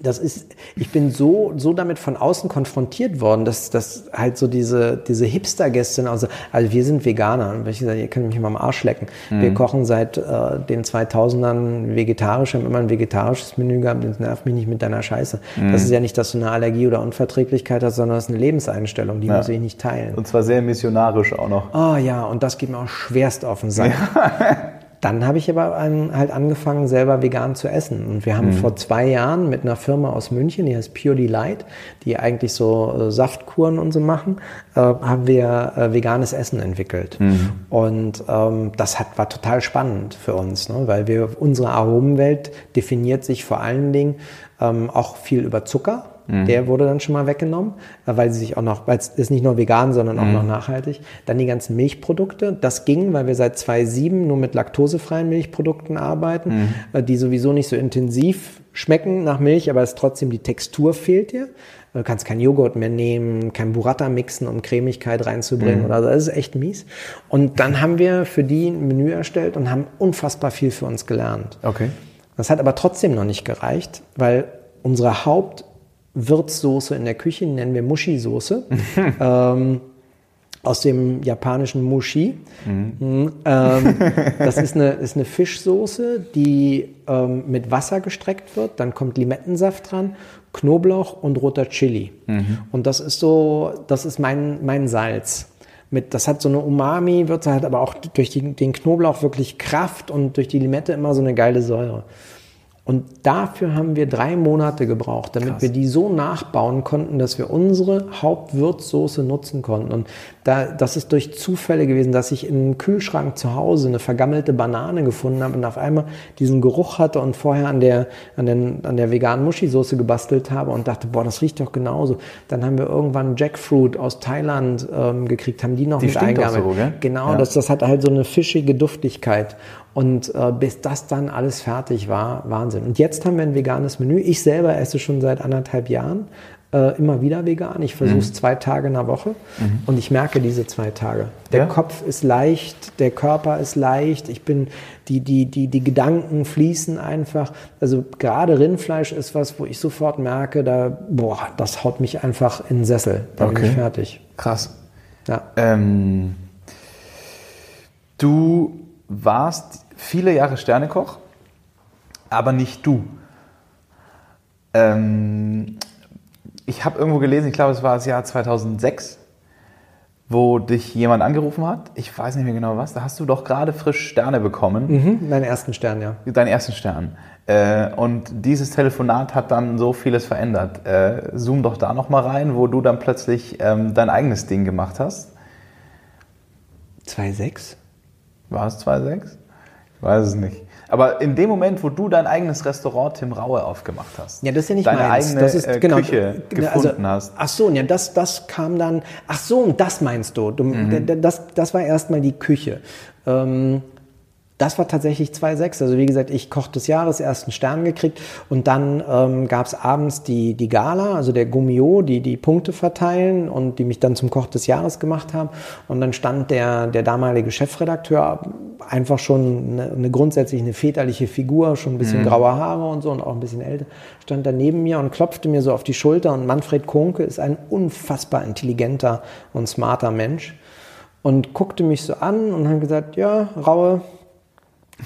das ist, ich bin so, so damit von außen konfrontiert worden, dass, dass halt so diese, diese Hipster-Gäste, also, also wir sind Veganer und ich sage, ihr könnt mich mal am Arsch lecken. Mhm. Wir kochen seit äh, den 2000ern vegetarisch, haben immer ein vegetarisches Menü gehabt, das nervt mich nicht mit deiner Scheiße. Mhm. Das ist ja nicht, dass du eine Allergie oder Unverträglichkeit hast, sondern das ist eine Lebenseinstellung, die ja. muss ich nicht teilen. Und zwar sehr missionarisch auch noch. Oh ja, und das geht mir auch schwerst auf den Sack. Ja. Dann habe ich aber halt angefangen, selber vegan zu essen. Und wir haben mhm. vor zwei Jahren mit einer Firma aus München, die heißt Pure Delight, die eigentlich so äh, Saftkuren und so machen, äh, haben wir äh, veganes Essen entwickelt. Mhm. Und ähm, das hat, war total spannend für uns, ne? weil wir unsere Aromenwelt definiert sich vor allen Dingen ähm, auch viel über Zucker. Mhm. Der wurde dann schon mal weggenommen, äh, weil sie sich auch noch, weil es ist nicht nur vegan, sondern auch mhm. noch nachhaltig. Dann die ganzen Milchprodukte. Das ging, weil wir seit 2007 nur mit laktosefreien Milchprodukten arbeiten, mhm. Äh, die sowieso nicht so intensiv schmecken nach Milch, aber es trotzdem die Textur fehlt dir. Du kannst kein Joghurt mehr nehmen, kein Burrata mixen, um Cremigkeit reinzubringen. Mhm. Oder das ist echt mies. Und dann haben wir für die ein Menü erstellt und haben unfassbar viel für uns gelernt. Okay. Das hat aber trotzdem noch nicht gereicht, weil unsere Haupt Würzsoße in der Küche, die nennen wir Mushi-Soße. ähm, aus dem japanischen Mushi. Mhm. Ähm, das ist eine, ist eine Fischsoße, die ähm, mit Wasser gestreckt wird. Dann kommt Limettensaft dran, Knoblauch und roter Chili. Mhm. Und das ist so, das ist mein, mein Salz. Mit, das hat so eine Umami-Würze, hat aber auch durch die, den Knoblauch wirklich Kraft und durch die Limette immer so eine geile Säure. Und dafür haben wir drei Monate gebraucht, damit Krass. wir die so nachbauen konnten, dass wir unsere Hauptwürzsoße nutzen konnten. Und da, das ist durch Zufälle gewesen, dass ich im Kühlschrank zu Hause eine vergammelte Banane gefunden habe und auf einmal diesen Geruch hatte und vorher an der, an den, an der veganen Muschi-Soße gebastelt habe und dachte, boah, das riecht doch genauso. Dann haben wir irgendwann Jackfruit aus Thailand ähm, gekriegt, haben die noch die mit eingearbeitet. So, genau, ja. das, das hat halt so eine fischige Duftigkeit. Und äh, bis das dann alles fertig war, Wahnsinn. Und jetzt haben wir ein veganes Menü. Ich selber esse schon seit anderthalb Jahren äh, immer wieder vegan. Ich versuche es mhm. zwei Tage in der Woche mhm. und ich merke diese zwei Tage. Der ja? Kopf ist leicht, der Körper ist leicht, ich bin, die, die, die, die Gedanken fließen einfach. Also gerade Rindfleisch ist was, wo ich sofort merke, da, boah, das haut mich einfach in den Sessel. Da okay. bin ich fertig. Krass. Ja. Ähm, du warst viele Jahre Sternekoch, aber nicht du. Ähm, ich habe irgendwo gelesen, ich glaube, es war das Jahr 2006, wo dich jemand angerufen hat. Ich weiß nicht mehr genau was. Da hast du doch gerade frisch Sterne bekommen. Mhm, deinen ersten Stern, ja. Deinen ersten Stern. Äh, und dieses Telefonat hat dann so vieles verändert. Äh, zoom doch da nochmal rein, wo du dann plötzlich ähm, dein eigenes Ding gemacht hast. 2,6? War es 2,6? Weiß es nicht. Aber in dem Moment, wo du dein eigenes Restaurant Tim Raue aufgemacht hast, ja, das ist ja nicht deine meins. eigene das ist, äh, genau, Küche also, gefunden hast. Ach so, ja, das, das kam dann. Ach so, das meinst du. du mhm. das, das war erstmal die Küche. Ähm, das war tatsächlich 2,6. Also wie gesagt, ich Koch des Jahres, ersten Stern gekriegt und dann ähm, gab es abends die, die Gala, also der Gummio, die die Punkte verteilen und die mich dann zum Koch des Jahres gemacht haben. Und dann stand der, der damalige Chefredakteur einfach schon eine, eine grundsätzlich eine väterliche Figur, schon ein bisschen mhm. graue Haare und so und auch ein bisschen älter, stand da neben mir und klopfte mir so auf die Schulter und Manfred Konke ist ein unfassbar intelligenter und smarter Mensch und guckte mich so an und hat gesagt, ja, Raue,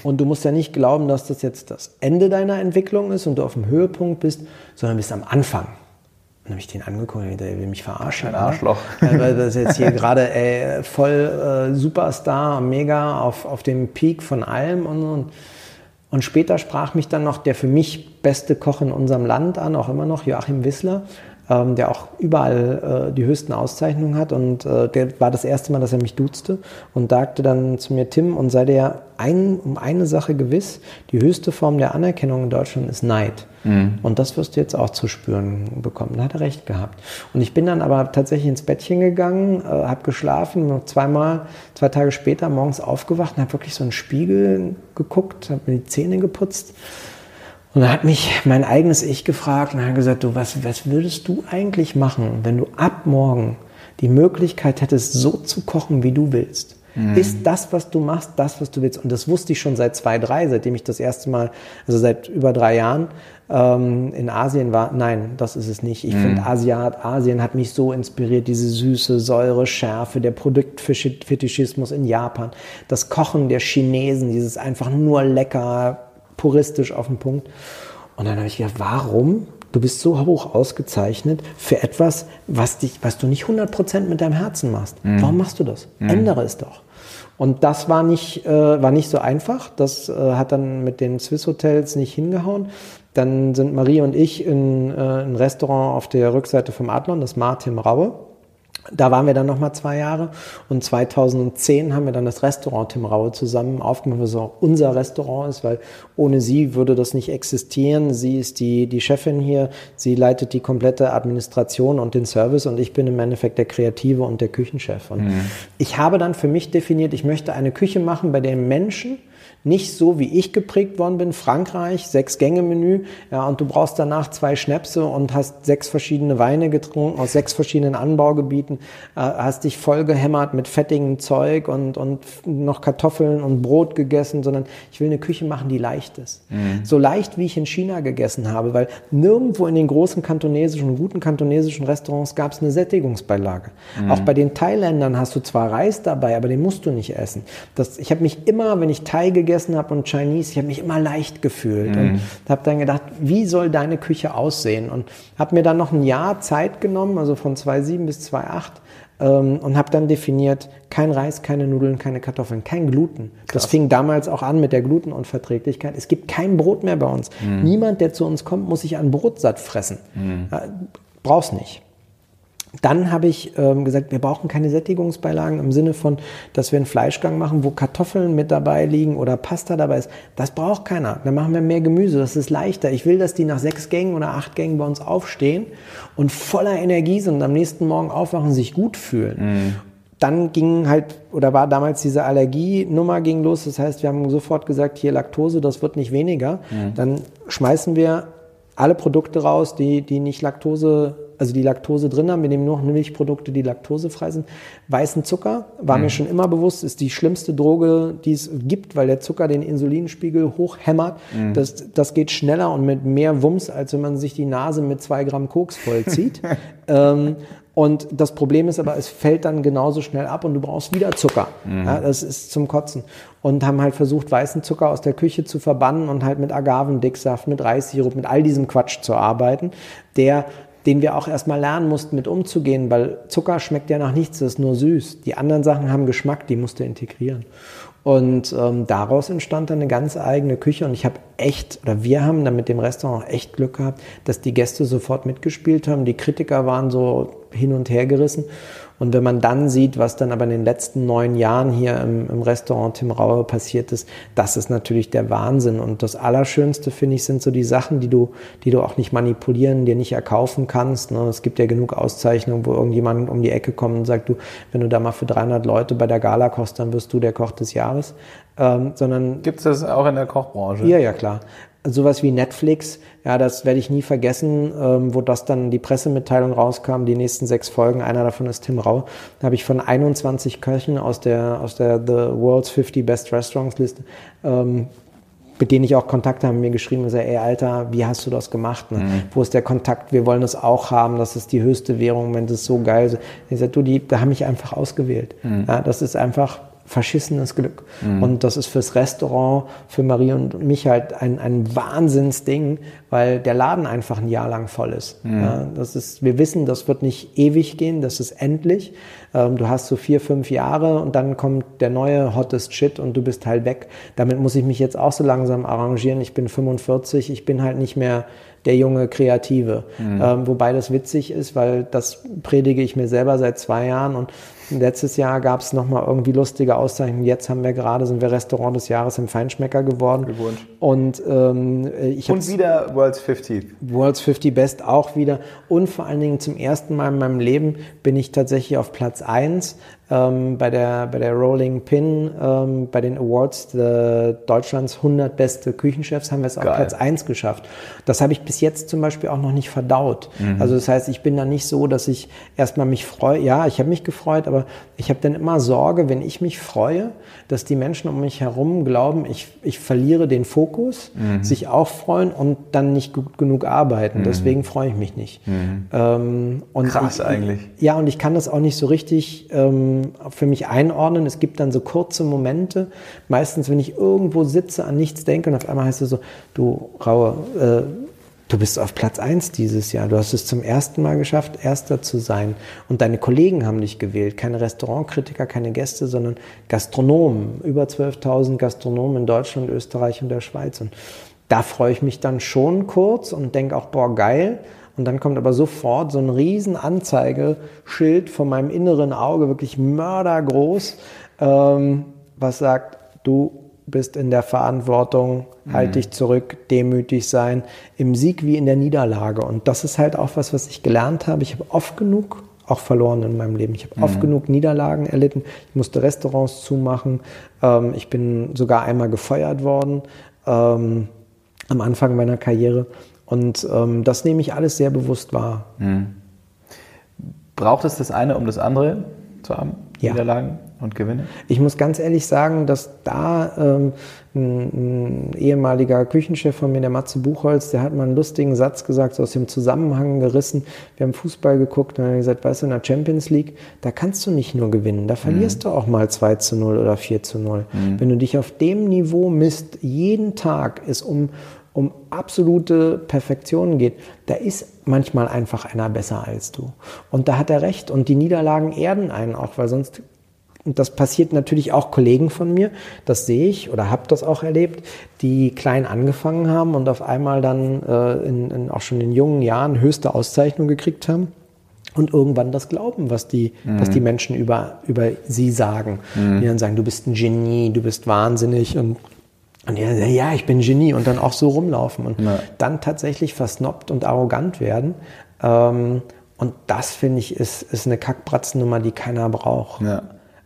und du musst ja nicht glauben, dass das jetzt das Ende deiner Entwicklung ist und du auf dem Höhepunkt bist, sondern bist am Anfang. Und dann habe ich den angeguckt und der will mich verarschen. Ein Arschloch. Ja, weil das jetzt hier gerade ey, voll äh, Superstar, mega auf, auf dem Peak von allem. Und, und, und später sprach mich dann noch der für mich beste Koch in unserem Land an, auch immer noch, Joachim Wissler ähm, der auch überall äh, die höchsten Auszeichnungen hat. Und äh, der war das erste Mal, dass er mich duzte und sagte dann zu mir, Tim, und sei dir ein, um eine Sache gewiss, die höchste Form der Anerkennung in Deutschland ist Neid. Mhm. Und das wirst du jetzt auch zu spüren bekommen. Da hat er recht gehabt. Und ich bin dann aber tatsächlich ins Bettchen gegangen, äh, habe geschlafen, noch zweimal, zwei Tage später morgens aufgewacht und habe wirklich so einen Spiegel geguckt, habe mir die Zähne geputzt und da hat mich mein eigenes Ich gefragt und hat gesagt, du, was, was würdest du eigentlich machen, wenn du ab morgen die Möglichkeit hättest, so zu kochen, wie du willst? Mhm. Ist das, was du machst, das, was du willst? Und das wusste ich schon seit zwei, drei, seitdem ich das erste Mal, also seit über drei Jahren ähm, in Asien war. Nein, das ist es nicht. Ich mhm. finde, Asiat, Asien hat mich so inspiriert, diese Süße, Säure, Schärfe, der Produktfetischismus in Japan, das Kochen der Chinesen, dieses einfach nur lecker, puristisch auf den Punkt. Und dann habe ich gedacht, warum? Du bist so hoch ausgezeichnet für etwas, was, dich, was du nicht 100% mit deinem Herzen machst. Mhm. Warum machst du das? Mhm. Ändere es doch. Und das war nicht, äh, war nicht so einfach. Das äh, hat dann mit den Swiss Hotels nicht hingehauen. Dann sind Marie und ich in äh, ein Restaurant auf der Rückseite vom Adlon, das Martin Raue. Da waren wir dann noch mal zwei Jahre und 2010 haben wir dann das Restaurant Tim Raue zusammen aufgemacht, was auch unser Restaurant ist, weil ohne sie würde das nicht existieren. Sie ist die, die Chefin hier, sie leitet die komplette Administration und den Service und ich bin im Endeffekt der Kreative und der Küchenchef. Und mhm. ich habe dann für mich definiert, ich möchte eine Küche machen, bei der Menschen nicht so, wie ich geprägt worden bin, Frankreich, sechs Gänge Menü, ja, und du brauchst danach zwei Schnäpse und hast sechs verschiedene Weine getrunken aus sechs verschiedenen Anbaugebieten, äh, hast dich voll gehämmert mit fettigem Zeug und, und noch Kartoffeln und Brot gegessen, sondern ich will eine Küche machen, die leicht ist. Mhm. So leicht, wie ich in China gegessen habe, weil nirgendwo in den großen kantonesischen, guten kantonesischen Restaurants gab es eine Sättigungsbeilage. Mhm. Auch bei den Thailändern hast du zwar Reis dabei, aber den musst du nicht essen. Das, ich habe mich immer, wenn ich Thai gegessen gegessen habe und Chinese, ich habe mich immer leicht gefühlt mhm. und habe dann gedacht, wie soll deine Küche aussehen? Und habe mir dann noch ein Jahr Zeit genommen, also von 2007 bis 2008 ähm, und habe dann definiert, kein Reis, keine Nudeln, keine Kartoffeln, kein Gluten. Krass. Das fing damals auch an mit der Glutenunverträglichkeit. Es gibt kein Brot mehr bei uns. Mhm. Niemand, der zu uns kommt, muss sich an Brot satt fressen. Mhm. Äh, brauchst nicht. Dann habe ich ähm, gesagt, wir brauchen keine Sättigungsbeilagen im Sinne von, dass wir einen Fleischgang machen, wo Kartoffeln mit dabei liegen oder Pasta dabei ist. Das braucht keiner. Dann machen wir mehr Gemüse. Das ist leichter. Ich will, dass die nach sechs Gängen oder acht Gängen bei uns aufstehen und voller Energie sind und am nächsten Morgen aufwachen, sich gut fühlen. Mhm. Dann ging halt, oder war damals diese Allergienummer ging los. Das heißt, wir haben sofort gesagt, hier Laktose, das wird nicht weniger. Mhm. Dann schmeißen wir alle Produkte raus, die, die nicht Laktose also die Laktose drin haben. Wir nehmen nur noch Milchprodukte, die laktosefrei sind. Weißen Zucker, war mhm. mir schon immer bewusst, ist die schlimmste Droge, die es gibt, weil der Zucker den Insulinspiegel hochhämmert. Mhm. Das, das geht schneller und mit mehr Wumms, als wenn man sich die Nase mit zwei Gramm Koks vollzieht. ähm, und das Problem ist aber, es fällt dann genauso schnell ab und du brauchst wieder Zucker. Mhm. Ja, das ist zum Kotzen. Und haben halt versucht, weißen Zucker aus der Küche zu verbannen und halt mit Agavendicksaft, mit Reissirup, mit all diesem Quatsch zu arbeiten, der den wir auch erstmal lernen mussten, mit umzugehen, weil Zucker schmeckt ja nach nichts, das ist nur süß. Die anderen Sachen haben Geschmack, die musst du integrieren. Und ähm, daraus entstand dann eine ganz eigene Küche und ich habe echt, oder wir haben dann mit dem Restaurant echt Glück gehabt, dass die Gäste sofort mitgespielt haben. Die Kritiker waren so hin und her gerissen. Und wenn man dann sieht, was dann aber in den letzten neun Jahren hier im, im Restaurant Tim Raue passiert ist, das ist natürlich der Wahnsinn. Und das Allerschönste, finde ich, sind so die Sachen, die du, die du auch nicht manipulieren, dir nicht erkaufen kannst. Ne? Es gibt ja genug Auszeichnungen, wo irgendjemand um die Ecke kommt und sagt, du, wenn du da mal für 300 Leute bei der Gala kochst, dann wirst du der Koch des Jahres. Ähm, sondern Gibt es das auch in der Kochbranche? Ja, ja, klar sowas wie Netflix, ja, das werde ich nie vergessen, ähm, wo das dann die Pressemitteilung rauskam, die nächsten sechs Folgen, einer davon ist Tim Rau, da habe ich von 21 Köchen aus der, aus der The World's 50 Best Restaurants Liste, ähm, mit denen ich auch Kontakt habe, mir geschrieben und gesagt, ey Alter, wie hast du das gemacht? Ne? Mhm. Wo ist der Kontakt? Wir wollen das auch haben, das ist die höchste Währung, wenn das so geil ist. Ich sage, du, die, da haben mich einfach ausgewählt. Mhm. Ja, das ist einfach verschissenes Glück. Mhm. Und das ist fürs Restaurant, für Marie und mich halt ein, ein Wahnsinnsding, weil der Laden einfach ein Jahr lang voll ist. Mhm. Ja, das ist. Wir wissen, das wird nicht ewig gehen, das ist endlich. Ähm, du hast so vier, fünf Jahre und dann kommt der neue hottest Shit und du bist halt weg. Damit muss ich mich jetzt auch so langsam arrangieren. Ich bin 45, ich bin halt nicht mehr der junge Kreative. Mhm. Ähm, wobei das witzig ist, weil das predige ich mir selber seit zwei Jahren und Letztes Jahr gab es nochmal irgendwie lustige Auszeichnungen. Jetzt haben wir gerade, sind wir Restaurant des Jahres im Feinschmecker geworden. Gewohnt. Und ähm, ich Und wieder World's 50. World's 50 Best auch wieder. Und vor allen Dingen zum ersten Mal in meinem Leben bin ich tatsächlich auf Platz 1 ähm, bei, der, bei der Rolling Pin, ähm, bei den Awards Deutschlands 100 beste Küchenchefs, haben wir es auf Platz 1 geschafft. Das habe ich bis jetzt zum Beispiel auch noch nicht verdaut. Mhm. Also das heißt, ich bin da nicht so, dass ich erstmal mich freue. Ja, ich habe mich gefreut, aber ich habe dann immer Sorge, wenn ich mich freue, dass die Menschen um mich herum glauben, ich, ich verliere den Fokus, mhm. sich auch freuen und dann nicht gut genug arbeiten. Mhm. Deswegen freue ich mich nicht. Mhm. Ähm, Krass ich, eigentlich. Ja, und ich kann das auch nicht so richtig ähm, für mich einordnen. Es gibt dann so kurze Momente, meistens wenn ich irgendwo sitze, an nichts denke und auf einmal heißt es so, du Raue, äh, du bist auf Platz 1 dieses Jahr. Du hast es zum ersten Mal geschafft, Erster zu sein. Und deine Kollegen haben dich gewählt. Keine Restaurantkritiker, keine Gäste, sondern Gastronomen. Über 12.000 Gastronomen in Deutschland, Österreich und der Schweiz. Und da freue ich mich dann schon kurz und denke auch, boah, geil. Und dann kommt aber sofort so ein riesen Anzeigeschild von meinem inneren Auge, wirklich mördergroß, ähm, was sagt, du bist in der Verantwortung, halt mhm. dich zurück, demütig sein, im Sieg wie in der Niederlage. Und das ist halt auch was, was ich gelernt habe. Ich habe oft genug auch verloren in meinem Leben. Ich habe mhm. oft genug Niederlagen erlitten. Ich musste Restaurants zumachen. Ähm, ich bin sogar einmal gefeuert worden ähm, am Anfang meiner Karriere. Und ähm, das nehme ich alles sehr bewusst wahr. Mhm. Braucht es das eine, um das andere zu haben? Ja. Niederlagen und Gewinne? Ich muss ganz ehrlich sagen, dass da ähm, ein, ein, ehemaliger Küchenchef von mir, der Matze Buchholz, der hat mal einen lustigen Satz gesagt, so aus dem Zusammenhang gerissen. Wir haben Fußball geguckt und er hat gesagt, weißt du, in der Champions League, da kannst du nicht nur gewinnen, da verlierst mhm. du auch mal 2 zu 0 oder 4 zu 0. Mhm. Wenn du dich auf dem Niveau misst, jeden Tag ist um um absolute Perfektion geht, da ist manchmal einfach einer besser als du. Und da hat er recht. Und die Niederlagen erden einen auch, weil sonst, und das passiert natürlich auch Kollegen von mir, das sehe ich oder habe das auch erlebt, die klein angefangen haben und auf einmal dann äh, in, in auch schon in jungen Jahren höchste Auszeichnung gekriegt haben und irgendwann das glauben, was die, mhm. was die Menschen über, über sie sagen. Mhm. Die dann sagen, du bist ein Genie, du bist wahnsinnig und und sagt, ja, ich bin Genie und dann auch so rumlaufen und ja. dann tatsächlich versnoppt und arrogant werden. Ähm, und das finde ich ist, ist eine Kackbratzennummer, die keiner braucht. Ja.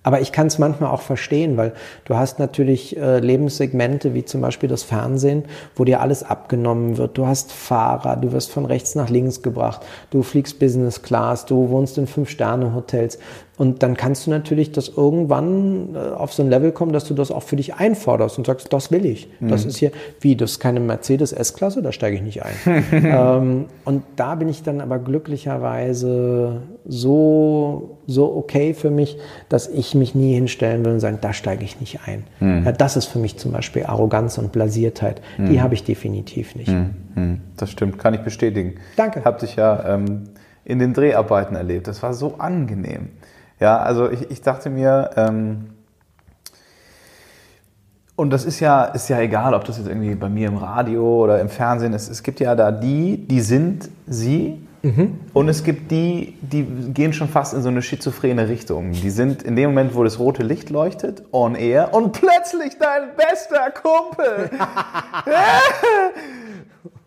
Aber ich kann es manchmal auch verstehen, weil du hast natürlich äh, Lebenssegmente wie zum Beispiel das Fernsehen, wo dir alles abgenommen wird. Du hast Fahrer, du wirst von rechts nach links gebracht, du fliegst Business Class, du wohnst in Fünf-Sterne-Hotels. Und dann kannst du natürlich das irgendwann äh, auf so ein Level kommen, dass du das auch für dich einforderst und sagst, das will ich. Mhm. Das ist hier, wie, das ist keine Mercedes S-Klasse, da steige ich nicht ein. ähm, und da bin ich dann aber glücklicherweise so, so okay für mich, dass ich mich nie hinstellen will und sagen, da steige ich nicht ein. Mhm. Ja, das ist für mich zum Beispiel Arroganz und Blasiertheit. Mhm. Die habe ich definitiv nicht. Mhm. Mhm. Das stimmt, kann ich bestätigen. Danke. Hab dich ja ähm, in den Dreharbeiten erlebt. Das war so angenehm. Ja, also ich, ich dachte mir, ähm, und das ist ja, ist ja egal, ob das jetzt irgendwie bei mir im Radio oder im Fernsehen ist. Es gibt ja da die, die sind sie. Mhm. Und es gibt die, die gehen schon fast in so eine schizophrene Richtung. Die sind in dem Moment, wo das rote Licht leuchtet, on air und plötzlich dein bester Kumpel.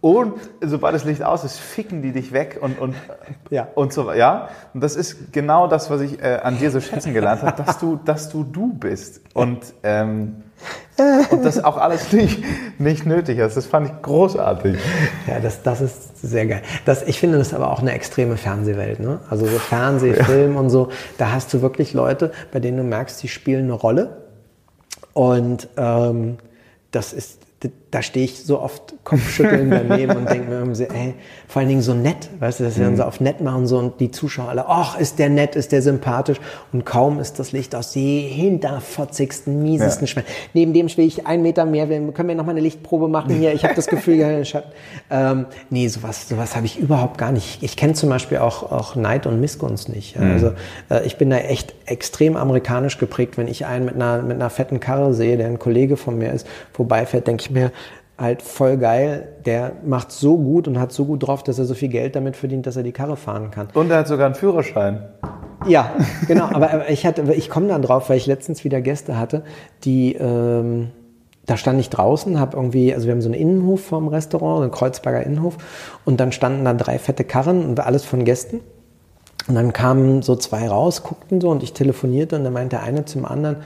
Und sobald das Licht aus ist, ficken die dich weg und, und, ja. und so ja. Und das ist genau das, was ich äh, an dir so schätzen gelernt habe, dass du, dass du du bist. Und, ähm, und das auch alles nicht, nicht nötig ist. Das fand ich großartig. Ja, das, das ist sehr geil. Das, ich finde das aber auch eine extreme Fernsehwelt. Ne? Also so Fernseh, Film und so, da hast du wirklich Leute, bei denen du merkst, die spielen eine Rolle. Und ähm, das ist da stehe ich so oft Kopfschütteln daneben und denke mir irgendwie, ey, vor allen Dingen so nett, weißt du, dass sie dann so auf nett machen so und die Zuschauer alle, ach, ist der nett, ist der sympathisch und kaum ist das Licht aus die hinterfotzigsten, miesesten ja. Schwein. Neben dem will ich einen Meter mehr, wir, können wir noch mal eine Lichtprobe machen hier, ich habe das Gefühl, ja, Schatten. Ähm, nee, sowas, sowas habe ich überhaupt gar nicht. Ich kenne zum Beispiel auch, auch Neid und Missgunst nicht. Mhm. Also äh, ich bin da echt extrem amerikanisch geprägt, wenn ich einen mit einer, mit einer fetten Karre sehe, der ein Kollege von mir ist, vorbeifährt, denke ich mir, halt voll geil. Der macht so gut und hat so gut drauf, dass er so viel Geld damit verdient, dass er die Karre fahren kann. Und er hat sogar einen Führerschein. Ja, genau. aber ich hatte, ich komme dann drauf, weil ich letztens wieder Gäste hatte, die, ähm, da stand ich draußen, habe irgendwie, also wir haben so einen Innenhof vom Restaurant, einen Kreuzberger Innenhof, und dann standen da drei fette Karren und alles von Gästen. Und dann kamen so zwei raus, guckten so und ich telefonierte und dann meinte der eine zum anderen,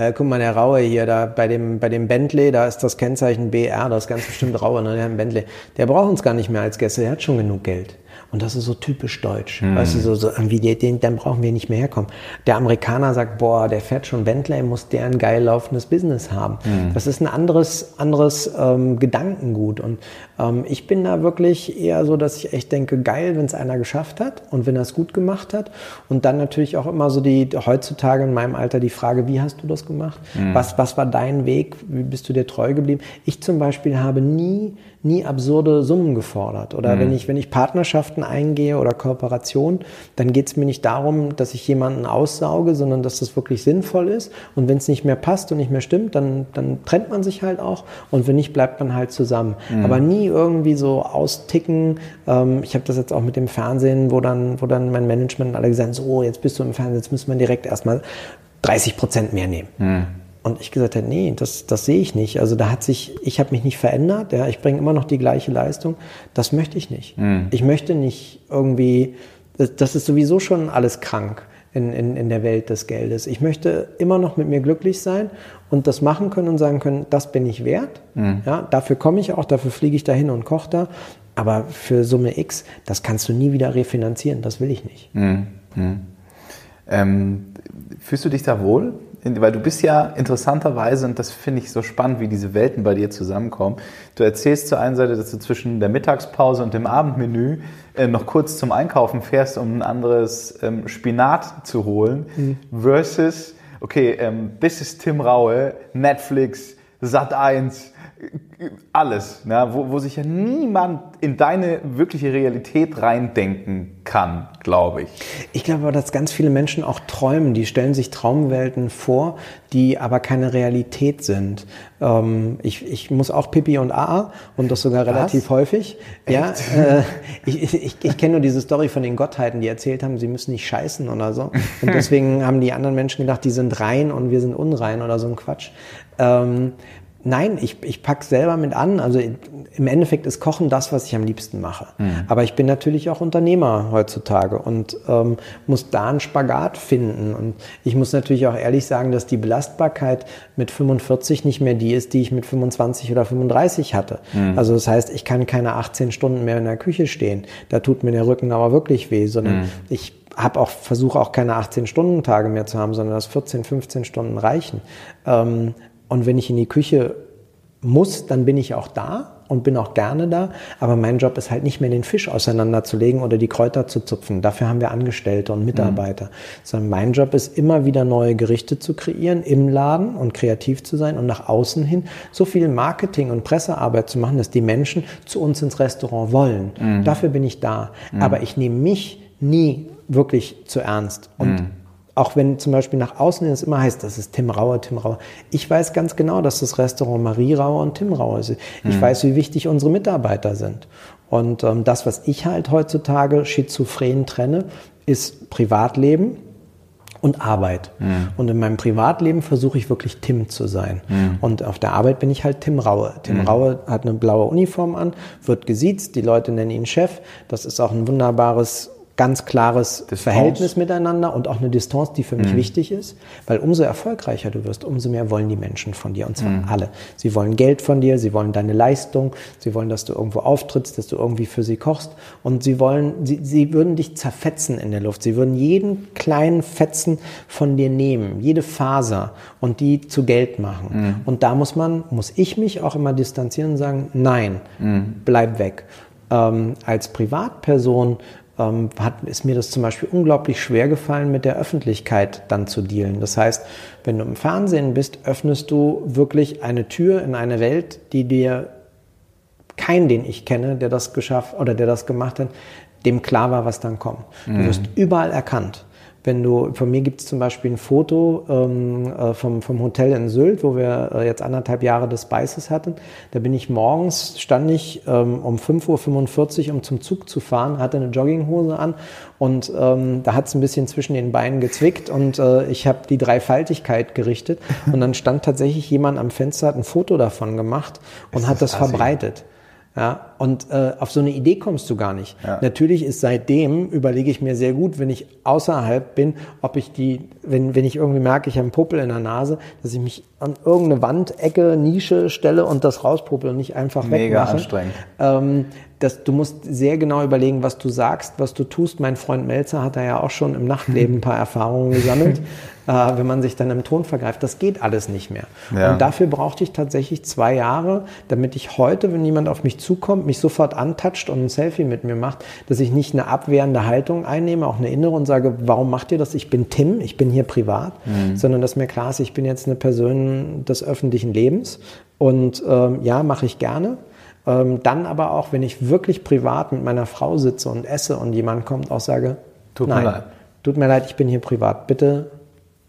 äh, guck mal, der Raue hier, da bei dem, bei dem Bentley, da ist das Kennzeichen BR, das ist ganz bestimmt Raue, ne, der Bentley. Der braucht uns gar nicht mehr als Gäste, der hat schon genug Geld. Und das ist so typisch deutsch. Mhm. Weißt du, so, so irgendwie, den, dann brauchen wir nicht mehr herkommen. Der Amerikaner sagt, boah, der fährt schon Bentley, muss der ein geil laufendes Business haben. Mhm. Das ist ein anderes, anderes ähm, Gedankengut. Und ähm, ich bin da wirklich eher so, dass ich echt denke, geil, wenn es einer geschafft hat und wenn er es gut gemacht hat. Und dann natürlich auch immer so die, heutzutage in meinem Alter die Frage, wie hast du das gemacht? Mhm. Was, was war dein Weg? Wie bist du dir treu geblieben? Ich zum Beispiel habe nie nie absurde Summen gefordert. Oder mhm. wenn ich, wenn ich Partnerschaften eingehe oder Kooperationen, dann geht es mir nicht darum, dass ich jemanden aussauge, sondern dass das wirklich sinnvoll ist. Und wenn es nicht mehr passt und nicht mehr stimmt, dann, dann trennt man sich halt auch. Und wenn nicht, bleibt man halt zusammen. Mhm. Aber nie irgendwie so austicken. Ähm, ich habe das jetzt auch mit dem Fernsehen, wo dann, wo dann mein Management alle gesagt haben, so, jetzt bist du im Fernsehen, jetzt müssen wir direkt erstmal 30 Prozent mehr nehmen. Mhm. Und ich gesagt habe, nee, das, das sehe ich nicht. Also da hat sich, ich habe mich nicht verändert, ja, ich bringe immer noch die gleiche Leistung. Das möchte ich nicht. Mhm. Ich möchte nicht irgendwie, das, das, ist sowieso schon alles krank in, in, in der Welt des Geldes. Ich möchte immer noch mit mir glücklich sein und das machen können und sagen können, das bin ich wert. Mhm. Ja, dafür komme ich auch, dafür fliege ich dahin und koche da. Aber für Summe X, das kannst du nie wieder refinanzieren, das will ich nicht. Mhm. Ähm, fühlst du dich da wohl? Weil du bist ja interessanterweise, und das finde ich so spannend, wie diese Welten bei dir zusammenkommen. Du erzählst zur einen Seite, dass du zwischen der Mittagspause und dem Abendmenü äh, noch kurz zum Einkaufen fährst, um ein anderes ähm, Spinat zu holen, mhm. versus, okay, ähm, this is Tim Raue, Netflix, Sat 1, alles, ne? wo, wo sich ja niemand in deine wirkliche Realität reindenken kann, glaube ich. Ich glaube aber, dass ganz viele Menschen auch träumen. Die stellen sich Traumwelten vor, die aber keine Realität sind. Ähm, ich, ich muss auch Pipi und AA und das sogar relativ Was? häufig. Echt? Ja, äh, ich, ich, ich kenne nur diese Story von den Gottheiten, die erzählt haben, sie müssen nicht scheißen oder so. Und deswegen haben die anderen Menschen gedacht, die sind rein und wir sind unrein oder so ein Quatsch. Ähm, Nein, ich, ich pack selber mit an. Also im Endeffekt ist Kochen das, was ich am liebsten mache. Mhm. Aber ich bin natürlich auch Unternehmer heutzutage und ähm, muss da einen Spagat finden. Und ich muss natürlich auch ehrlich sagen, dass die Belastbarkeit mit 45 nicht mehr die ist, die ich mit 25 oder 35 hatte. Mhm. Also das heißt, ich kann keine 18 Stunden mehr in der Küche stehen. Da tut mir der Rücken aber wirklich weh, sondern mhm. ich habe auch versuche auch keine 18 Stunden Tage mehr zu haben, sondern dass 14, 15 Stunden reichen. Ähm, und wenn ich in die Küche muss, dann bin ich auch da und bin auch gerne da. Aber mein Job ist halt nicht mehr den Fisch auseinanderzulegen oder die Kräuter zu zupfen. Dafür haben wir Angestellte und Mitarbeiter. Mhm. Sondern mein Job ist immer wieder neue Gerichte zu kreieren im Laden und kreativ zu sein und nach außen hin so viel Marketing und Pressearbeit zu machen, dass die Menschen zu uns ins Restaurant wollen. Mhm. Dafür bin ich da. Mhm. Aber ich nehme mich nie wirklich zu ernst. Und mhm. Auch wenn zum Beispiel nach außen es immer heißt, das ist Tim Rauer, Tim Rauer. Ich weiß ganz genau, dass das Restaurant Marie Rauer und Tim Rauer ist. Ich mhm. weiß, wie wichtig unsere Mitarbeiter sind. Und ähm, das, was ich halt heutzutage schizophren trenne, ist Privatleben und Arbeit. Mhm. Und in meinem Privatleben versuche ich wirklich Tim zu sein. Mhm. Und auf der Arbeit bin ich halt Tim Raue. Tim mhm. Raue hat eine blaue Uniform an, wird gesiezt, die Leute nennen ihn Chef. Das ist auch ein wunderbares ganz klares Distanz. Verhältnis miteinander und auch eine Distanz, die für mich mhm. wichtig ist, weil umso erfolgreicher du wirst, umso mehr wollen die Menschen von dir und zwar mhm. alle. Sie wollen Geld von dir, sie wollen deine Leistung, sie wollen, dass du irgendwo auftrittst, dass du irgendwie für sie kochst und sie wollen, sie, sie würden dich zerfetzen in der Luft. Sie würden jeden kleinen Fetzen von dir nehmen, jede Faser und die zu Geld machen. Mhm. Und da muss man, muss ich mich auch immer distanzieren und sagen, nein, mhm. bleib weg. Ähm, als Privatperson ähm, hat, ist mir das zum Beispiel unglaublich schwer gefallen, mit der Öffentlichkeit dann zu dealen. Das heißt, wenn du im Fernsehen bist, öffnest du wirklich eine Tür in eine Welt, die dir kein, den ich kenne, der das geschafft oder der das gemacht hat, dem klar war, was dann kommt. Du mhm. wirst überall erkannt. Wenn du, von mir gibt es zum Beispiel ein Foto ähm, äh, vom, vom Hotel in Sylt, wo wir äh, jetzt anderthalb Jahre des Spices hatten. Da bin ich morgens, stand ich ähm, um 5.45 Uhr, um zum Zug zu fahren, hatte eine Jogginghose an und ähm, da hat es ein bisschen zwischen den Beinen gezwickt und äh, ich habe die Dreifaltigkeit gerichtet und dann stand tatsächlich jemand am Fenster, hat ein Foto davon gemacht und ist hat das, das verbreitet. Ja, und äh, auf so eine Idee kommst du gar nicht. Ja. Natürlich ist seitdem, überlege ich mir sehr gut, wenn ich außerhalb bin, ob ich die, wenn, wenn ich irgendwie merke, ich habe einen Popel in der Nase, dass ich mich an irgendeine Wand, Ecke, Nische stelle und das rauspopel und nicht einfach Mega wegmache. anstrengend. Ähm, das, du musst sehr genau überlegen, was du sagst, was du tust. Mein Freund Melzer hat da ja auch schon im Nachtleben ein paar Erfahrungen gesammelt. äh, wenn man sich dann im Ton vergreift, das geht alles nicht mehr. Ja. Und dafür brauchte ich tatsächlich zwei Jahre, damit ich heute, wenn jemand auf mich zukommt, mich sofort antatscht und ein Selfie mit mir macht, dass ich nicht eine abwehrende Haltung einnehme, auch eine innere und sage, warum macht ihr das? Ich bin Tim, ich bin hier privat, mhm. sondern dass mir klar ist, ich bin jetzt eine Person des öffentlichen Lebens und ähm, ja, mache ich gerne. Ähm, dann aber auch, wenn ich wirklich privat mit meiner Frau sitze und esse und jemand kommt, auch sage, tut nein, mir leid. Tut mir leid, ich bin hier privat. Bitte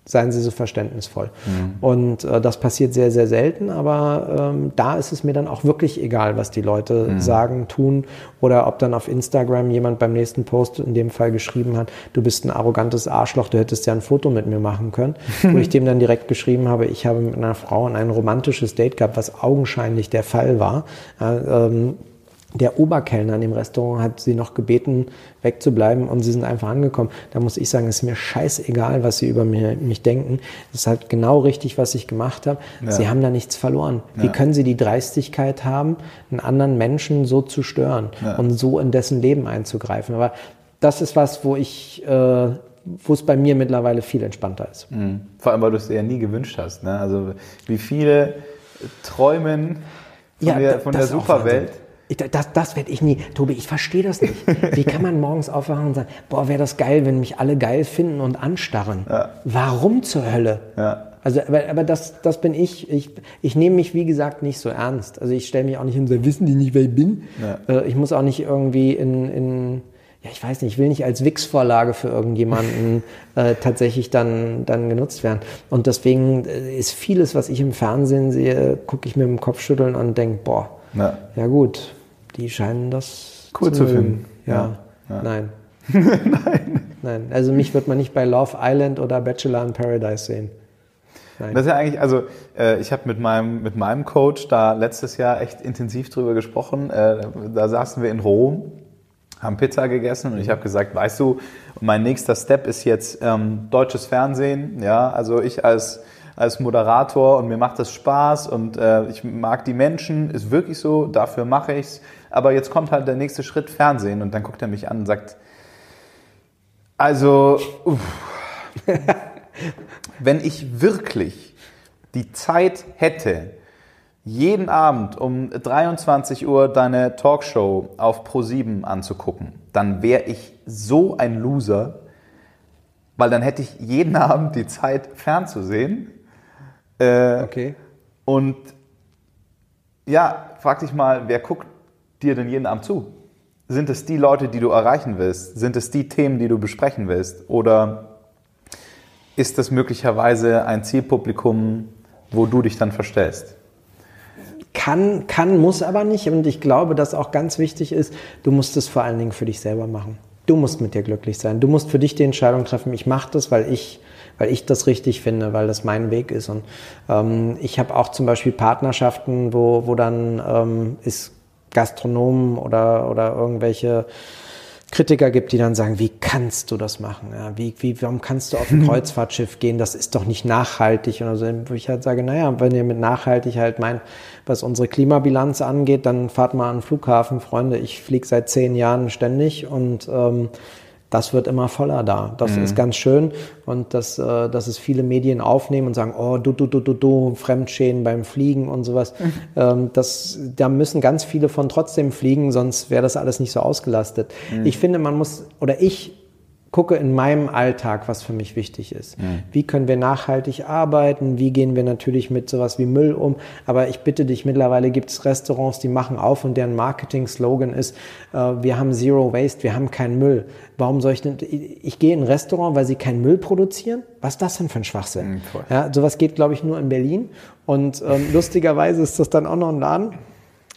seien Sie so verständnisvoll. Mhm. Und äh, das passiert sehr, sehr selten, aber ähm, da ist es mir dann auch wirklich egal, was die Leute mhm. sagen, tun oder ob dann auf Instagram jemand beim nächsten Post in dem Fall geschrieben hat, du bist ein arrogantes Arschloch, du hättest ja ein Foto mit mir machen können, wo ich dem dann direkt geschrieben habe, ich habe mit einer Frau ein romantisches Date gehabt, was augenscheinlich der Fall war. Äh, ähm, der Oberkellner in dem Restaurant hat sie noch gebeten, wegzubleiben und sie sind einfach angekommen. Da muss ich sagen, es ist mir scheißegal, was sie über mir, mich denken. Es ist halt genau richtig, was ich gemacht habe. Ja. Sie haben da nichts verloren. Ja. Wie können sie die Dreistigkeit haben, einen anderen Menschen so zu stören ja. und so in dessen Leben einzugreifen? Aber das ist was, wo ich, äh, wo es bei mir mittlerweile viel entspannter ist. Mhm. Vor allem, weil du es dir ja nie gewünscht hast. Ne? Also wie viele träumen von der, von der Superwelt ich, das das werde ich nie. Tobi, ich verstehe das nicht. Wie kann man morgens aufwachen und sagen, boah, wäre das geil, wenn mich alle geil finden und anstarren? Ja. Warum zur Hölle? Ja. Also, aber, aber das, das bin ich. Ich, ich nehme mich, wie gesagt, nicht so ernst. Also ich stelle mich auch nicht hin, so, wissen die nicht, wer ich bin? Ja. Äh, ich muss auch nicht irgendwie in, in ja, ich weiß nicht, ich will nicht als Wix-Vorlage für irgendjemanden äh, tatsächlich dann, dann genutzt werden. Und deswegen äh, ist vieles, was ich im Fernsehen sehe, gucke ich mir im Kopfschütteln und denke, boah, ja. ja gut, die scheinen das cool zu, zu finden. Ja, ja. nein. nein. Nein. Also mich wird man nicht bei Love Island oder Bachelor in Paradise sehen. sein. Das ist ja eigentlich, also äh, ich habe mit meinem, mit meinem Coach da letztes Jahr echt intensiv drüber gesprochen. Äh, da saßen wir in Rom, haben Pizza gegessen und ich habe gesagt, weißt du, mein nächster Step ist jetzt ähm, deutsches Fernsehen. Ja, also ich als als Moderator und mir macht das Spaß und äh, ich mag die Menschen, ist wirklich so, dafür mache ich's. Aber jetzt kommt halt der nächste Schritt Fernsehen und dann guckt er mich an und sagt, also, wenn ich wirklich die Zeit hätte, jeden Abend um 23 Uhr deine Talkshow auf Pro7 anzugucken, dann wäre ich so ein Loser, weil dann hätte ich jeden Abend die Zeit fernzusehen. Äh, Okay. Und ja, frag dich mal, wer guckt dir denn jeden Abend zu? Sind es die Leute, die du erreichen willst? Sind es die Themen, die du besprechen willst? Oder ist das möglicherweise ein Zielpublikum, wo du dich dann verstellst? Kann, kann, muss aber nicht. Und ich glaube, dass auch ganz wichtig ist, du musst es vor allen Dingen für dich selber machen. Du musst mit dir glücklich sein. Du musst für dich die Entscheidung treffen, ich mache das, weil ich, weil ich das richtig finde, weil das mein Weg ist. Und ähm, ich habe auch zum Beispiel Partnerschaften, wo, wo dann ähm, ist Gastronomen oder, oder irgendwelche Kritiker gibt, die dann sagen, wie kannst du das machen? Ja, wie, wie, warum kannst du auf ein Kreuzfahrtschiff gehen? Das ist doch nicht nachhaltig. Oder so. Wo ich halt sage, naja, wenn ihr mit nachhaltig halt meint, was unsere Klimabilanz angeht, dann fahrt mal an den Flughafen, Freunde. Ich fliege seit zehn Jahren ständig und ähm, das wird immer voller da. Das ist ganz schön und dass, äh, dass es viele Medien aufnehmen und sagen, oh, du, du, du, du, du, Fremdschäden beim Fliegen und sowas. Ähm, das, da müssen ganz viele von trotzdem fliegen, sonst wäre das alles nicht so ausgelastet. Ich finde, man muss, oder ich gucke in meinem Alltag, was für mich wichtig ist. Wie können wir nachhaltig arbeiten? Wie gehen wir natürlich mit sowas wie Müll um? Aber ich bitte dich, mittlerweile gibt es Restaurants, die machen auf und deren Marketing-Slogan ist, äh, wir haben Zero Waste, wir haben keinen Müll. Warum soll ich denn, ich, ich gehe in ein Restaurant, weil sie keinen Müll produzieren? Was ist das denn für ein Schwachsinn? voll. Ja, sowas geht, glaube ich, nur in Berlin. Und ähm, lustigerweise ist das dann auch noch ein Laden,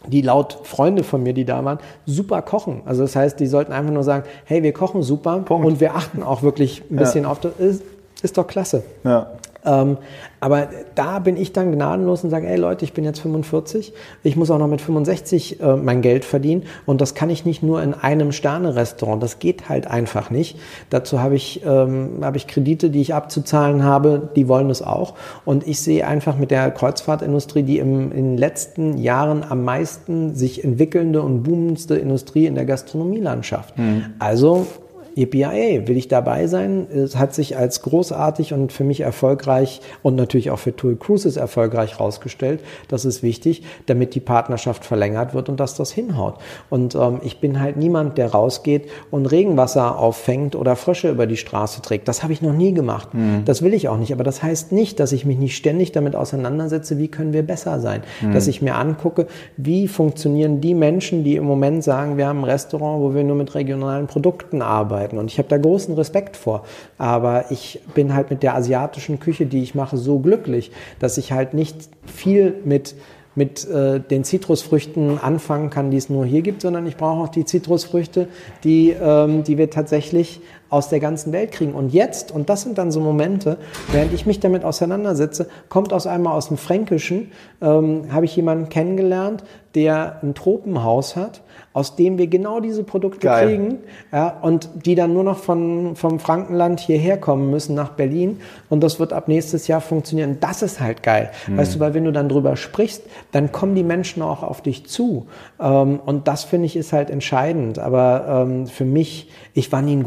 die laut Freunde von mir, die da waren, super kochen. Also das heißt, die sollten einfach nur sagen, hey, wir kochen super Punkt. und wir achten auch wirklich ein bisschen auf das. Ist, ist doch klasse. Ja. Ähm, aber da bin ich dann gnadenlos und sage, ey Leute, ich bin jetzt 45, ich muss auch noch mit 65 äh, mein Geld verdienen und das kann ich nicht nur in einem Sterne-Restaurant, das geht halt einfach nicht. Dazu habe ich, ähm, habe ich Kredite, die ich abzuzahlen habe, die wollen es auch und ich sehe einfach mit der Kreuzfahrtindustrie, die im, in den letzten Jahren am meisten sich entwickelnde und boomendste Industrie in der Gastronomielandschaft. Also EPIA, will ich dabei sein? Es hat sich als großartig und für mich erfolgreich und natürlich auch für TUI Cruises erfolgreich herausgestellt. Das ist wichtig, damit die Partnerschaft verlängert wird und dass das hinhaut. Und ähm, ich bin halt niemand, der rausgeht und Regenwasser auffängt oder Frösche über die Straße trägt. Das habe ich noch nie gemacht. Das will ich auch nicht. Aber das heißt nicht, dass ich mich nicht ständig damit auseinandersetze, wie können wir besser sein. Dass ich mir angucke, wie funktionieren die Menschen, die im Moment sagen, wir haben ein Restaurant, wo wir nur mit regionalen Produkten arbeiten. Und ich habe da großen Respekt vor. Aber ich bin halt mit der asiatischen Küche, die ich mache, so glücklich, dass ich halt nicht viel mit mit äh, den Zitrusfrüchten anfangen kann, die es nur hier gibt, sondern ich brauche auch die Zitrusfrüchte, die, ähm, die wir tatsächlich aus der ganzen Welt kriegen. Und jetzt, und das sind dann so Momente, während ich mich damit auseinandersetze, kommt aus einmal aus dem Fränkischen, ähm, habe ich jemanden kennengelernt, der ein Tropenhaus hat, aus dem wir genau diese Produkte Geil. kriegen ja, und die dann nur noch von, vom Frankenland hierher kommen müssen nach Berlin und das wird ab nächstes Jahr funktionieren. Das ist halt geil. Weißt du, weil wenn du dann drüber sprichst, dann kommen die Menschen auch auf dich zu ähm, und das finde ich ist halt entscheidend. Aber ähm, für mich, ich war nie ein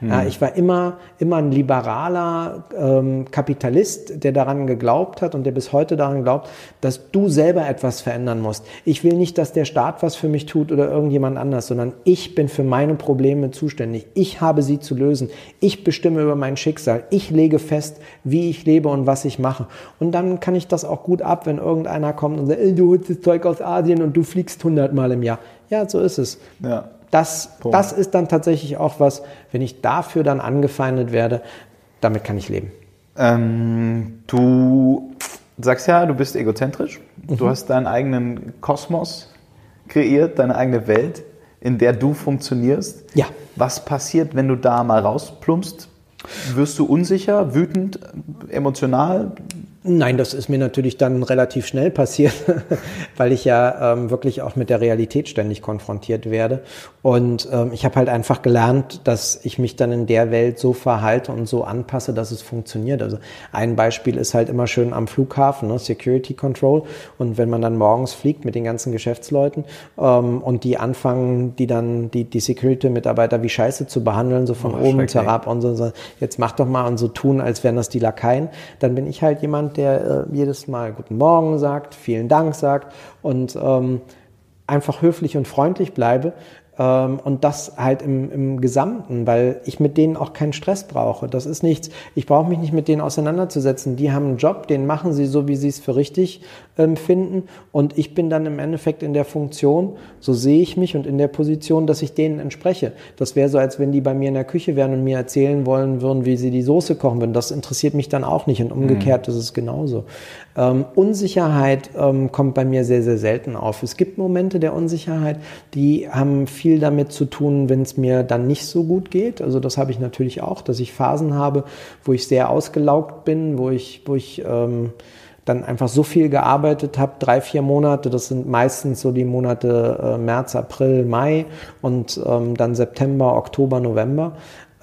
Ja, ich war immer, immer ein liberaler ähm, Kapitalist, der daran geglaubt hat und der bis heute daran glaubt, dass du selber etwas verändern musst. Ich will nicht, dass der Staat was für mich tut oder irgendjemand anders, sondern ich bin für meine Probleme zuständig. Ich habe sie zu lösen. Ich bestimme über mein Schicksal. Ich lege fest, wie ich lebe und was ich mache. Und dann kann ich das auch gut ab, wenn irgendeiner kommt und sagt, "Ey, du holst das Zeug aus Asien und du fliegst hundertmal im Jahr. Ja, so ist es. Ja. Das, Punkt. das ist dann tatsächlich auch was, wenn ich dafür dann angefeindet werde, damit kann ich leben. Ähm, du sagst ja, du bist egozentrisch. Du hast deinen eigenen Kosmos kreiert, deine eigene Welt, in der du funktionierst. Ja. Was passiert, wenn du da mal rausplumpst? Wirst du unsicher, wütend, emotional? Nein, das ist mir natürlich dann relativ schnell passiert, weil ich ja ähm, wirklich auch mit der Realität ständig konfrontiert werde. Und ähm, ich habe halt einfach gelernt, dass ich mich dann in der Welt so verhalte und so anpasse, dass es funktioniert. Also ein Beispiel ist halt immer schön am Flughafen, ne? Security Control. Und wenn man dann morgens fliegt mit den ganzen Geschäftsleuten ähm, und die anfangen, die dann die, die Security-Mitarbeiter wie Scheiße zu behandeln, so von oh, oben herab und so, so, jetzt mach doch mal und so tun, als wären das die Lakaien, dann bin ich halt jemand, der äh, jedes Mal Guten Morgen sagt, vielen Dank sagt und ähm, einfach höflich und freundlich bleibe, und das halt im, im Gesamten, weil ich mit denen auch keinen Stress brauche. Das ist nichts, ich brauche mich nicht mit denen auseinanderzusetzen. Die haben einen Job, den machen sie so, wie sie es für richtig ähm, finden. Und ich bin dann im Endeffekt in der Funktion, so sehe ich mich und in der Position, dass ich denen entspreche. Das wäre so, als wenn die bei mir in der Küche wären und mir erzählen wollen würden, wie sie die Soße kochen würden. Das interessiert mich dann auch nicht. Und umgekehrt mhm. ist es genauso. Ähm, Unsicherheit ähm, kommt bei mir sehr, sehr selten auf. Es gibt Momente der Unsicherheit, die haben viel damit zu tun, wenn es mir dann nicht so gut geht. Also das habe ich natürlich auch, dass ich Phasen habe, wo ich sehr ausgelaugt bin, wo ich, wo ich ähm, dann einfach so viel gearbeitet habe, drei, vier Monate, das sind meistens so die Monate äh, März, April, Mai und ähm, dann September, Oktober, November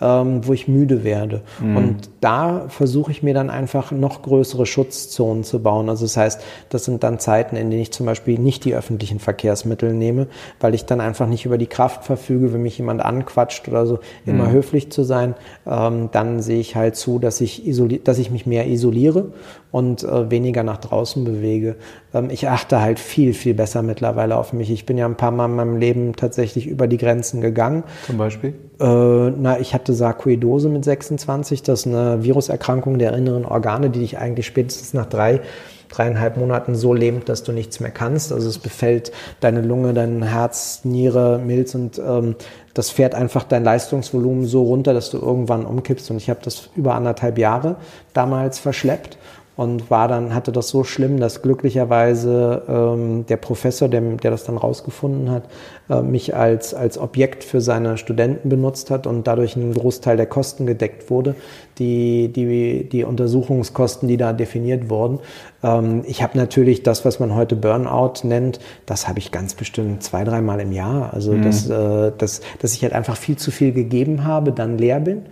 ähm, wo ich müde werde. Mhm. Und da versuche ich mir dann einfach noch größere Schutzzonen zu bauen. Also das heißt, das sind dann Zeiten, in denen ich zum Beispiel nicht die öffentlichen Verkehrsmittel nehme, weil ich dann einfach nicht über die Kraft verfüge, wenn mich jemand anquatscht oder so, immer mhm. höflich zu sein. Ähm, dann sehe ich halt zu, dass ich, dass ich mich mehr isoliere und äh, weniger nach draußen bewege. Ähm, ich achte halt viel, viel besser mittlerweile auf mich. Ich bin ja ein paar Mal in meinem Leben tatsächlich über die Grenzen gegangen. Zum Beispiel? Äh, na, ich hatte Sarkoidose mit 26. Das ist eine Viruserkrankung der inneren Organe, die dich eigentlich spätestens nach drei dreieinhalb Monaten so lähmt, dass du nichts mehr kannst. Also es befällt deine Lunge, dein Herz, Niere, Milz und ähm, das fährt einfach dein Leistungsvolumen so runter, dass du irgendwann umkippst. Und ich habe das über anderthalb Jahre damals verschleppt und war dann, hatte das so schlimm, dass glücklicherweise ähm, der Professor, der, der das dann rausgefunden hat, äh, mich als, als Objekt für seine Studenten benutzt hat und dadurch ein Großteil der Kosten gedeckt wurde, die, die, die Untersuchungskosten, die da definiert wurden. Ähm, ich habe natürlich das, was man heute Burnout nennt, das habe ich ganz bestimmt zwei, dreimal im Jahr. Also, mhm. dass, äh, dass, dass ich halt einfach viel zu viel gegeben habe, dann leer bin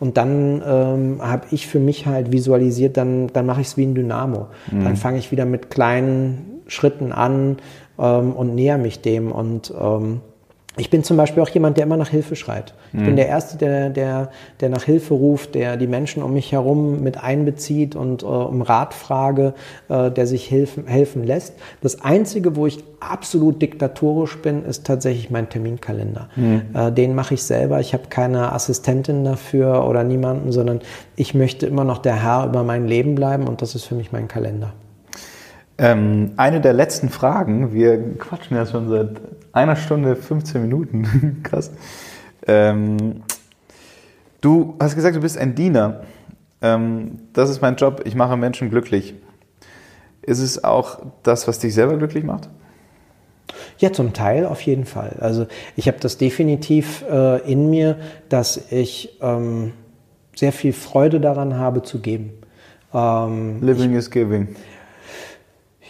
und dann ähm, habe ich für mich halt visualisiert, dann, dann mache ich es wie ein Dynamo. Mhm. Dann fange ich wieder mit kleinen Schritten an ähm, und näher mich dem. Und ähm, ich bin zum Beispiel auch jemand, der immer nach Hilfe schreit. Ich mhm. bin der Erste, der, der, der nach Hilfe ruft, der die Menschen um mich herum mit einbezieht und äh, um Rat frage, äh, der sich helfen, helfen lässt. Das Einzige, wo ich absolut diktatorisch bin, ist tatsächlich mein Terminkalender. Mhm. Äh, den mache ich selber. Ich habe keine Assistentin dafür oder niemanden, sondern ich möchte immer noch der Herr über mein Leben bleiben und das ist für mich mein Kalender. Ähm, eine der letzten Fragen, wir quatschen ja schon seit einer Stunde 15 Minuten, krass. Ähm, du hast gesagt, du bist ein Diener. Ähm, das ist mein Job, ich mache Menschen glücklich. Ist es auch das, was dich selber glücklich macht? Ja, zum Teil auf jeden Fall. Also ich habe das definitiv äh, in mir, dass ich ähm, sehr viel Freude daran habe zu geben. Ähm, Living ich, is giving.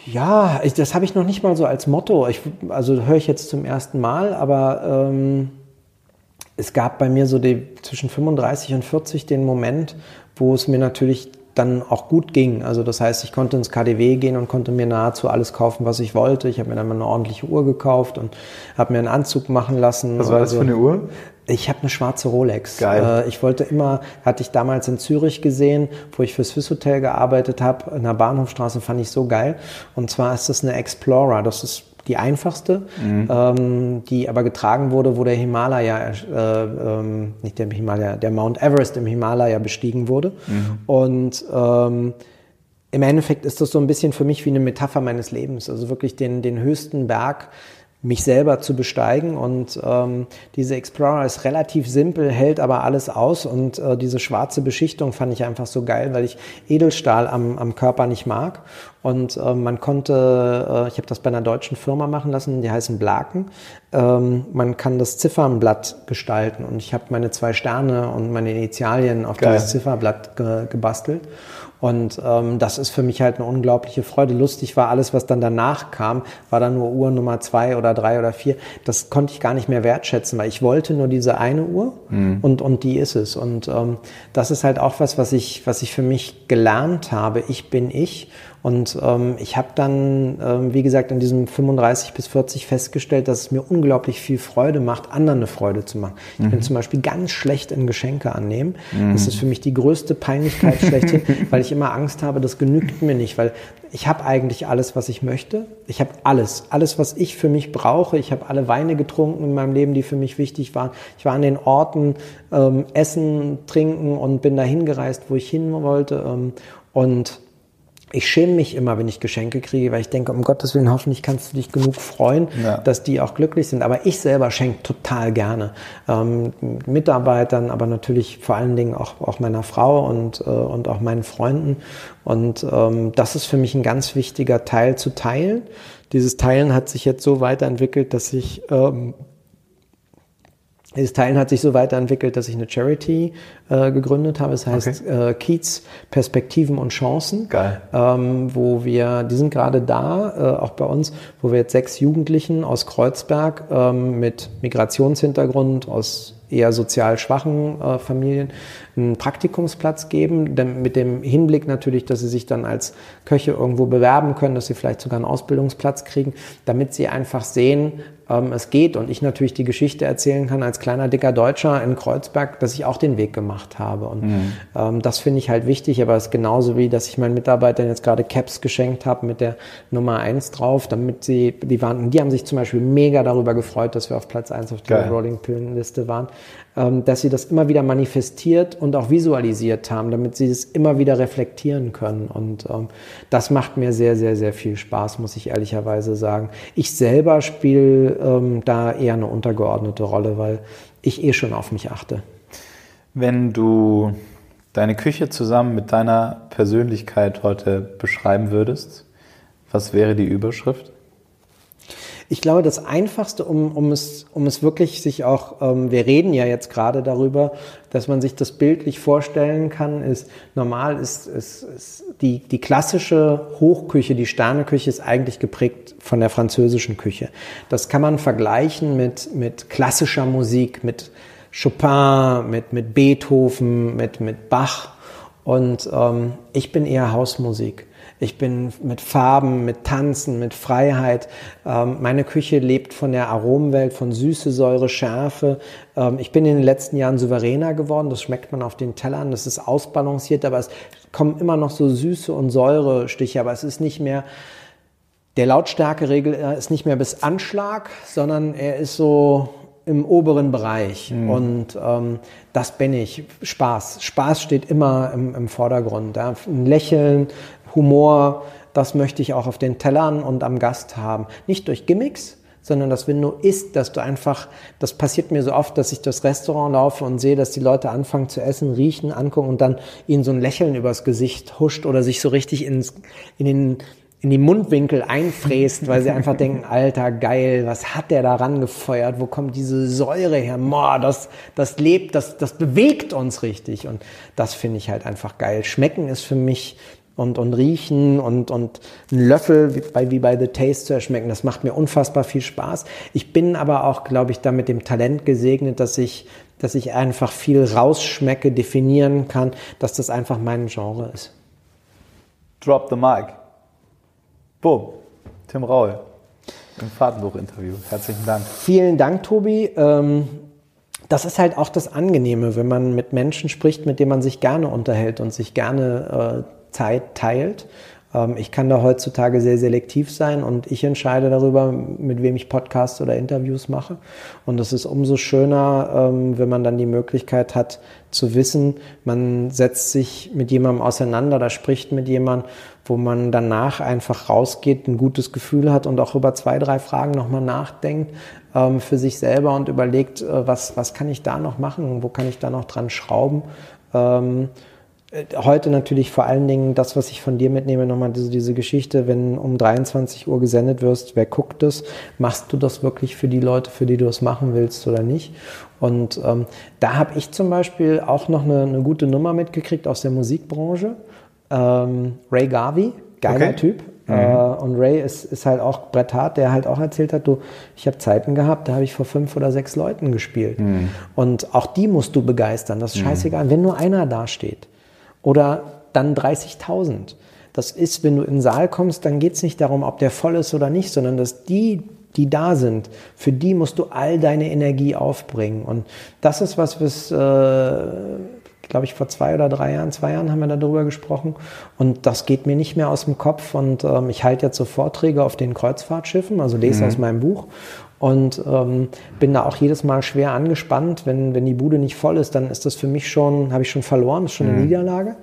Ja, ich, das habe ich noch nicht mal so als Motto. Ich, also höre ich jetzt zum ersten Mal, aber ähm, es gab bei mir so die, zwischen 35 und 40 den Moment, wo es mir natürlich dann auch gut ging. Also das heißt, ich konnte ins KDW gehen und konnte mir nahezu alles kaufen, was ich wollte. Ich habe mir dann mal eine ordentliche Uhr gekauft und habe mir einen Anzug machen lassen. Was war das also, für eine Uhr? Ich habe eine schwarze Rolex. Geil. Äh, ich wollte immer, hatte ich damals in Zürich gesehen, wo ich für Swiss Hotel gearbeitet habe, in der Bahnhofstraße fand ich so geil. Und zwar ist das eine Explorer. Das ist die einfachste, mhm. ähm, die aber getragen wurde, wo der Himalaya, äh, ähm, nicht der Himalaya, der Mount Everest im Himalaya bestiegen wurde. Mhm. Und ähm, im Endeffekt ist das so ein bisschen für mich wie eine Metapher meines Lebens. Also wirklich den, den höchsten Berg mich selber zu besteigen. Und ähm, diese Explorer ist relativ simpel, hält aber alles aus. Und äh, diese schwarze Beschichtung fand ich einfach so geil, weil ich Edelstahl am, am Körper nicht mag. Und äh, man konnte, äh, ich habe das bei einer deutschen Firma machen lassen, die heißen Blaken. Ähm, man kann das Ziffernblatt gestalten und ich habe meine zwei Sterne und meine Initialien auf Geil. dieses Zifferblatt ge gebastelt. Und ähm, das ist für mich halt eine unglaubliche Freude. Lustig war alles, was dann danach kam, war dann nur Uhr Nummer zwei oder drei oder vier. Das konnte ich gar nicht mehr wertschätzen, weil ich wollte nur diese eine Uhr mhm. und, und die ist es. Und ähm, das ist halt auch was, was ich, was ich für mich gelernt habe. Ich bin ich und ähm, ich habe dann, ähm, wie gesagt, in diesem 35 bis 40 festgestellt, dass es mir unglaublich viel Freude macht, anderen eine Freude zu machen. Ich mhm. bin zum Beispiel ganz schlecht in Geschenke annehmen. Mhm. Das ist für mich die größte Peinlichkeit schlechthin, weil ich immer Angst habe, das genügt mir nicht, weil ich habe eigentlich alles, was ich möchte. Ich habe alles, alles, was ich für mich brauche. Ich habe alle Weine getrunken in meinem Leben, die für mich wichtig waren. Ich war an den Orten ähm, essen, trinken und bin dahin gereist, wo ich hin wollte. Ähm, und ich schäme mich immer, wenn ich Geschenke kriege, weil ich denke, um Gottes Willen, hoffentlich kannst du dich genug freuen, ja. dass die auch glücklich sind. Aber ich selber schenke total gerne ähm, Mitarbeitern, aber natürlich vor allen Dingen auch, auch meiner Frau und, äh, und auch meinen Freunden. Und ähm, das ist für mich ein ganz wichtiger Teil zu teilen. Dieses Teilen hat sich jetzt so weiterentwickelt, dass ich ähm, dieses Teilen hat sich so weiterentwickelt, dass ich eine Charity äh, gegründet habe. Es das heißt okay. äh, Kiez Perspektiven und Chancen. Geil. Ähm, wo wir, die sind gerade da, äh, auch bei uns, wo wir jetzt sechs Jugendlichen aus Kreuzberg ähm, mit Migrationshintergrund aus eher sozial schwachen äh, Familien einen Praktikumsplatz geben, denn mit dem Hinblick natürlich, dass sie sich dann als Köche irgendwo bewerben können, dass sie vielleicht sogar einen Ausbildungsplatz kriegen, damit sie einfach sehen, ähm, es geht und ich natürlich die Geschichte erzählen kann als kleiner dicker Deutscher in Kreuzberg, dass ich auch den Weg gemacht habe. Und mhm. ähm, das finde ich halt wichtig, aber es ist genauso wie, dass ich meinen Mitarbeitern jetzt gerade Caps geschenkt habe mit der Nummer eins drauf, damit sie, die waren, die haben sich zum Beispiel mega darüber gefreut, dass wir auf Platz eins auf der Rolling Pillen Liste waren, dass sie das immer wieder manifestiert und auch visualisiert haben, damit sie es immer wieder reflektieren können. Und ähm, das macht mir sehr, sehr, sehr viel Spaß, muss ich ehrlicherweise sagen. Ich selber spiele ähm, da eher eine untergeordnete Rolle, weil ich eh schon auf mich achte. Wenn du deine Küche zusammen mit deiner Persönlichkeit heute beschreiben würdest, was wäre die Überschrift? Ich glaube, das Einfachste, um, um, es, um es wirklich sich auch, ähm, wir reden ja jetzt gerade darüber, dass man sich das bildlich vorstellen kann, ist, normal ist, ist, ist die, die klassische Hochküche, die Sterneküche ist eigentlich geprägt von der französischen Küche. Das kann man vergleichen mit, mit klassischer Musik, mit Chopin, mit, mit Beethoven, mit, mit Bach. Und ähm, ich bin eher Hausmusik. Ich bin mit Farben, mit Tanzen, mit Freiheit. Ähm, meine Küche lebt von der Aromenwelt, von Süße, Säure, Schärfe. Ähm, ich bin in den letzten Jahren souveräner geworden. Das schmeckt man auf den Tellern. Das ist ausbalanciert, aber es kommen immer noch so Süße und Säure-Stiche. Aber es ist nicht mehr, der Lautstärkeregel ist nicht mehr bis Anschlag, sondern er ist so im oberen Bereich. Mhm. Und ähm, das bin ich. Spaß. Spaß steht immer im, im Vordergrund. Ja. Ein Lächeln, Humor, das möchte ich auch auf den Tellern und am Gast haben. Nicht durch Gimmicks, sondern dass wenn du isst, dass du einfach, das passiert mir so oft, dass ich durchs Restaurant laufe und sehe, dass die Leute anfangen zu essen, riechen, angucken und dann ihnen so ein Lächeln übers Gesicht huscht oder sich so richtig ins, in den, in die Mundwinkel einfräst, weil sie einfach denken, alter, geil, was hat der da rangefeuert? Wo kommt diese Säure her? Boah, das, das lebt, das, das bewegt uns richtig. Und das finde ich halt einfach geil. Schmecken ist für mich und, und riechen und, und einen Löffel wie bei, wie bei The Taste zu erschmecken. Das macht mir unfassbar viel Spaß. Ich bin aber auch, glaube ich, da mit dem Talent gesegnet, dass ich, dass ich einfach viel rausschmecke, definieren kann, dass das einfach mein Genre ist. Drop the mic. Boom. Tim Raul im Fahrtenbuch-Interview. Herzlichen Dank. Vielen Dank, Tobi. Ähm, das ist halt auch das Angenehme, wenn man mit Menschen spricht, mit denen man sich gerne unterhält und sich gerne äh, Zeit teilt. Ähm, ich kann da heutzutage sehr selektiv sein und ich entscheide darüber, mit wem ich Podcasts oder Interviews mache. Und es ist umso schöner, ähm, wenn man dann die Möglichkeit hat zu wissen, man setzt sich mit jemandem auseinander oder spricht mit jemandem, wo man danach einfach rausgeht, ein gutes Gefühl hat und auch über zwei, drei Fragen nochmal nachdenkt ähm, für sich selber und überlegt, äh, was, was kann ich da noch machen, wo kann ich da noch dran schrauben heute natürlich vor allen Dingen das, was ich von dir mitnehme, nochmal diese, diese Geschichte, wenn um 23 Uhr gesendet wirst, wer guckt es? Machst du das wirklich für die Leute, für die du es machen willst oder nicht? Und ähm, da habe ich zum Beispiel auch noch eine, eine, gute Nummer mitgekriegt aus der Musikbranche. Ähm, Ray Garvey, geiler okay. Typ. Mhm. Äh, und Ray ist, ist halt auch Brett Hart, der halt auch erzählt hat, du, ich habe Zeiten gehabt, da habe ich vor fünf oder sechs Leuten gespielt. Mhm. Und auch die musst du begeistern. Das ist mhm. scheißegal. Wenn nur einer da steht, oder dann 30.000. Das ist, wenn du in den Saal kommst, dann geht es nicht darum, ob der voll ist oder nicht, sondern dass die, die da sind, für die musst du all deine Energie aufbringen. Und das ist was, was, äh, glaube ich, vor zwei oder drei Jahren, zwei Jahren haben wir darüber gesprochen. Und das geht mir nicht mehr aus dem Kopf. Und ähm, ich halte jetzt so Vorträge auf den Kreuzfahrtschiffen, also lese mhm. aus meinem Buch und ähm, bin da auch jedes Mal schwer angespannt. Wenn, wenn die Bude nicht voll ist, dann ist das für mich schon, habe ich schon verloren, ist schon eine mhm. Niederlage.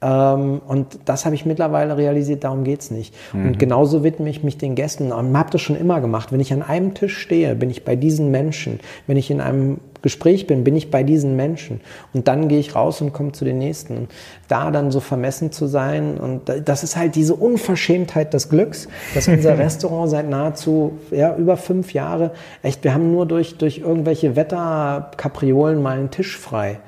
Ähm, und das habe ich mittlerweile realisiert, darum geht's nicht. Mhm. Und genauso widme ich mich den Gästen. Und habe das schon immer gemacht. Wenn ich an einem Tisch stehe, bin ich bei diesen Menschen. Wenn ich in einem Gespräch bin, bin ich bei diesen Menschen. Und dann gehe ich raus und komme zu den nächsten. Da dann so vermessen zu sein. Und das ist halt diese Unverschämtheit des Glücks, dass unser Restaurant seit nahezu ja, über fünf Jahre, echt, wir haben nur durch, durch irgendwelche Wetterkapriolen mal einen Tisch frei.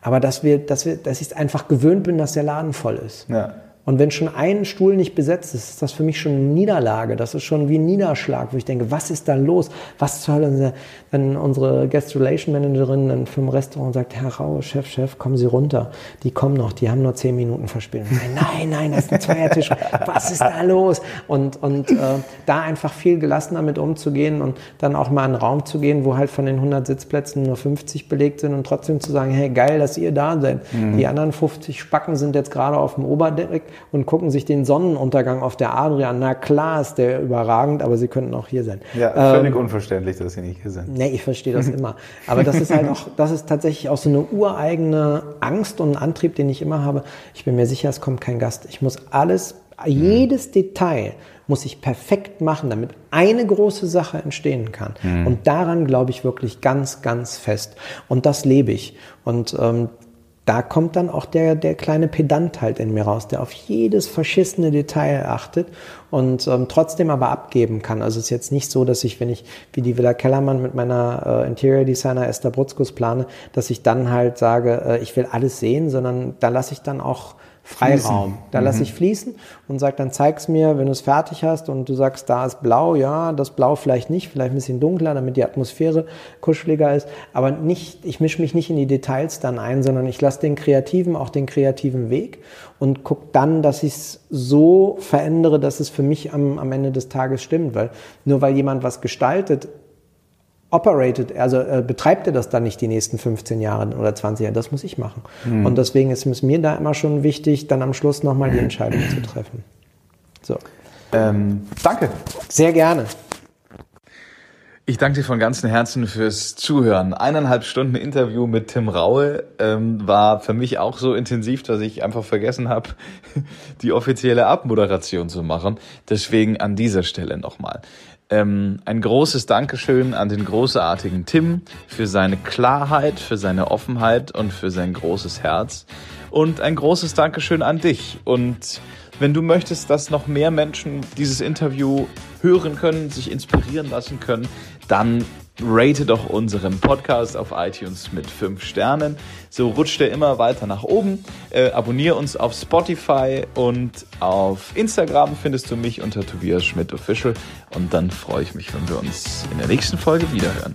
Aber dass wir, dass wir, dass ich einfach gewöhnt bin, dass der Laden voll ist. Ja. Und wenn schon ein Stuhl nicht besetzt ist, ist das für mich schon eine Niederlage. Das ist schon wie ein Niederschlag, wo ich denke, was ist da los? Was zur Hölle? Wenn unsere Guest Relation Managerin dann vom Restaurant sagt, Herr Rau, Chef, Chef, kommen Sie runter. Die kommen noch, die haben nur zehn Minuten verspielt. nein, nein, das ist ein Zweiertisch. Was ist da los? Und, und äh, da einfach viel gelassener mit umzugehen und dann auch mal in einen Raum zu gehen, wo halt von den 100 Sitzplätzen nur 50 belegt sind und trotzdem zu sagen, hey, geil, dass ihr da seid. Mhm. Die anderen 50 Spacken sind jetzt gerade auf dem Oberdeck und gucken sich den Sonnenuntergang auf der Adria. Na klar ist der überragend, aber sie könnten auch hier sein. Ja, völlig ähm, unverständlich, dass sie nicht hier sind. Nee, ich verstehe das immer. Aber das ist halt auch, das ist tatsächlich auch so eine ureigene Angst und ein Antrieb, den ich immer habe. Ich bin mir sicher, es kommt kein Gast. Ich muss alles, jedes Detail muss ich perfekt machen, damit eine große Sache entstehen kann. Mhm. Und daran glaube ich wirklich ganz, ganz fest. Und das lebe ich. Und ähm, da kommt dann auch der, der kleine Pedant halt in mir raus, der auf jedes verschissene Detail achtet und ähm, trotzdem aber abgeben kann. Also es ist jetzt nicht so, dass ich, wenn ich wie die Villa Kellermann mit meiner äh, Interior Designer Esther Brutzkus plane, dass ich dann halt sage, äh, ich will alles sehen, sondern da lasse ich dann auch Freiraum. Fließen. Da mhm. lasse ich fließen und sage, dann zeig's mir, wenn du es fertig hast und du sagst, da ist blau, ja, das Blau vielleicht nicht, vielleicht ein bisschen dunkler, damit die Atmosphäre kuscheliger ist, aber nicht, ich mische mich nicht in die Details dann ein, sondern ich lasse den Kreativen auch den kreativen Weg und guck dann, dass ich es so verändere, dass es für mich am, am Ende des Tages stimmt, weil nur weil jemand was gestaltet, operated, also äh, betreibt er das dann nicht die nächsten 15 Jahre oder 20 Jahre, das muss ich machen. Mhm. Und deswegen ist es mir da immer schon wichtig, dann am Schluss nochmal die Entscheidung zu treffen. So. Ähm, danke. Sehr gerne. Ich danke dir von ganzem Herzen fürs Zuhören. Eineinhalb Stunden Interview mit Tim Raue ähm, war für mich auch so intensiv, dass ich einfach vergessen habe, die offizielle Abmoderation zu machen. Deswegen an dieser Stelle nochmal. Ähm, ein großes Dankeschön an den großartigen Tim für seine Klarheit, für seine Offenheit und für sein großes Herz. Und ein großes Dankeschön an dich. Und wenn du möchtest, dass noch mehr Menschen dieses Interview hören können, sich inspirieren lassen können, dann rate doch unseren Podcast auf iTunes mit 5 Sternen. So rutscht er immer weiter nach oben. Äh, abonniere uns auf Spotify und auf Instagram findest du mich unter Tobias Schmidt Official. Und dann freue ich mich, wenn wir uns in der nächsten Folge wiederhören.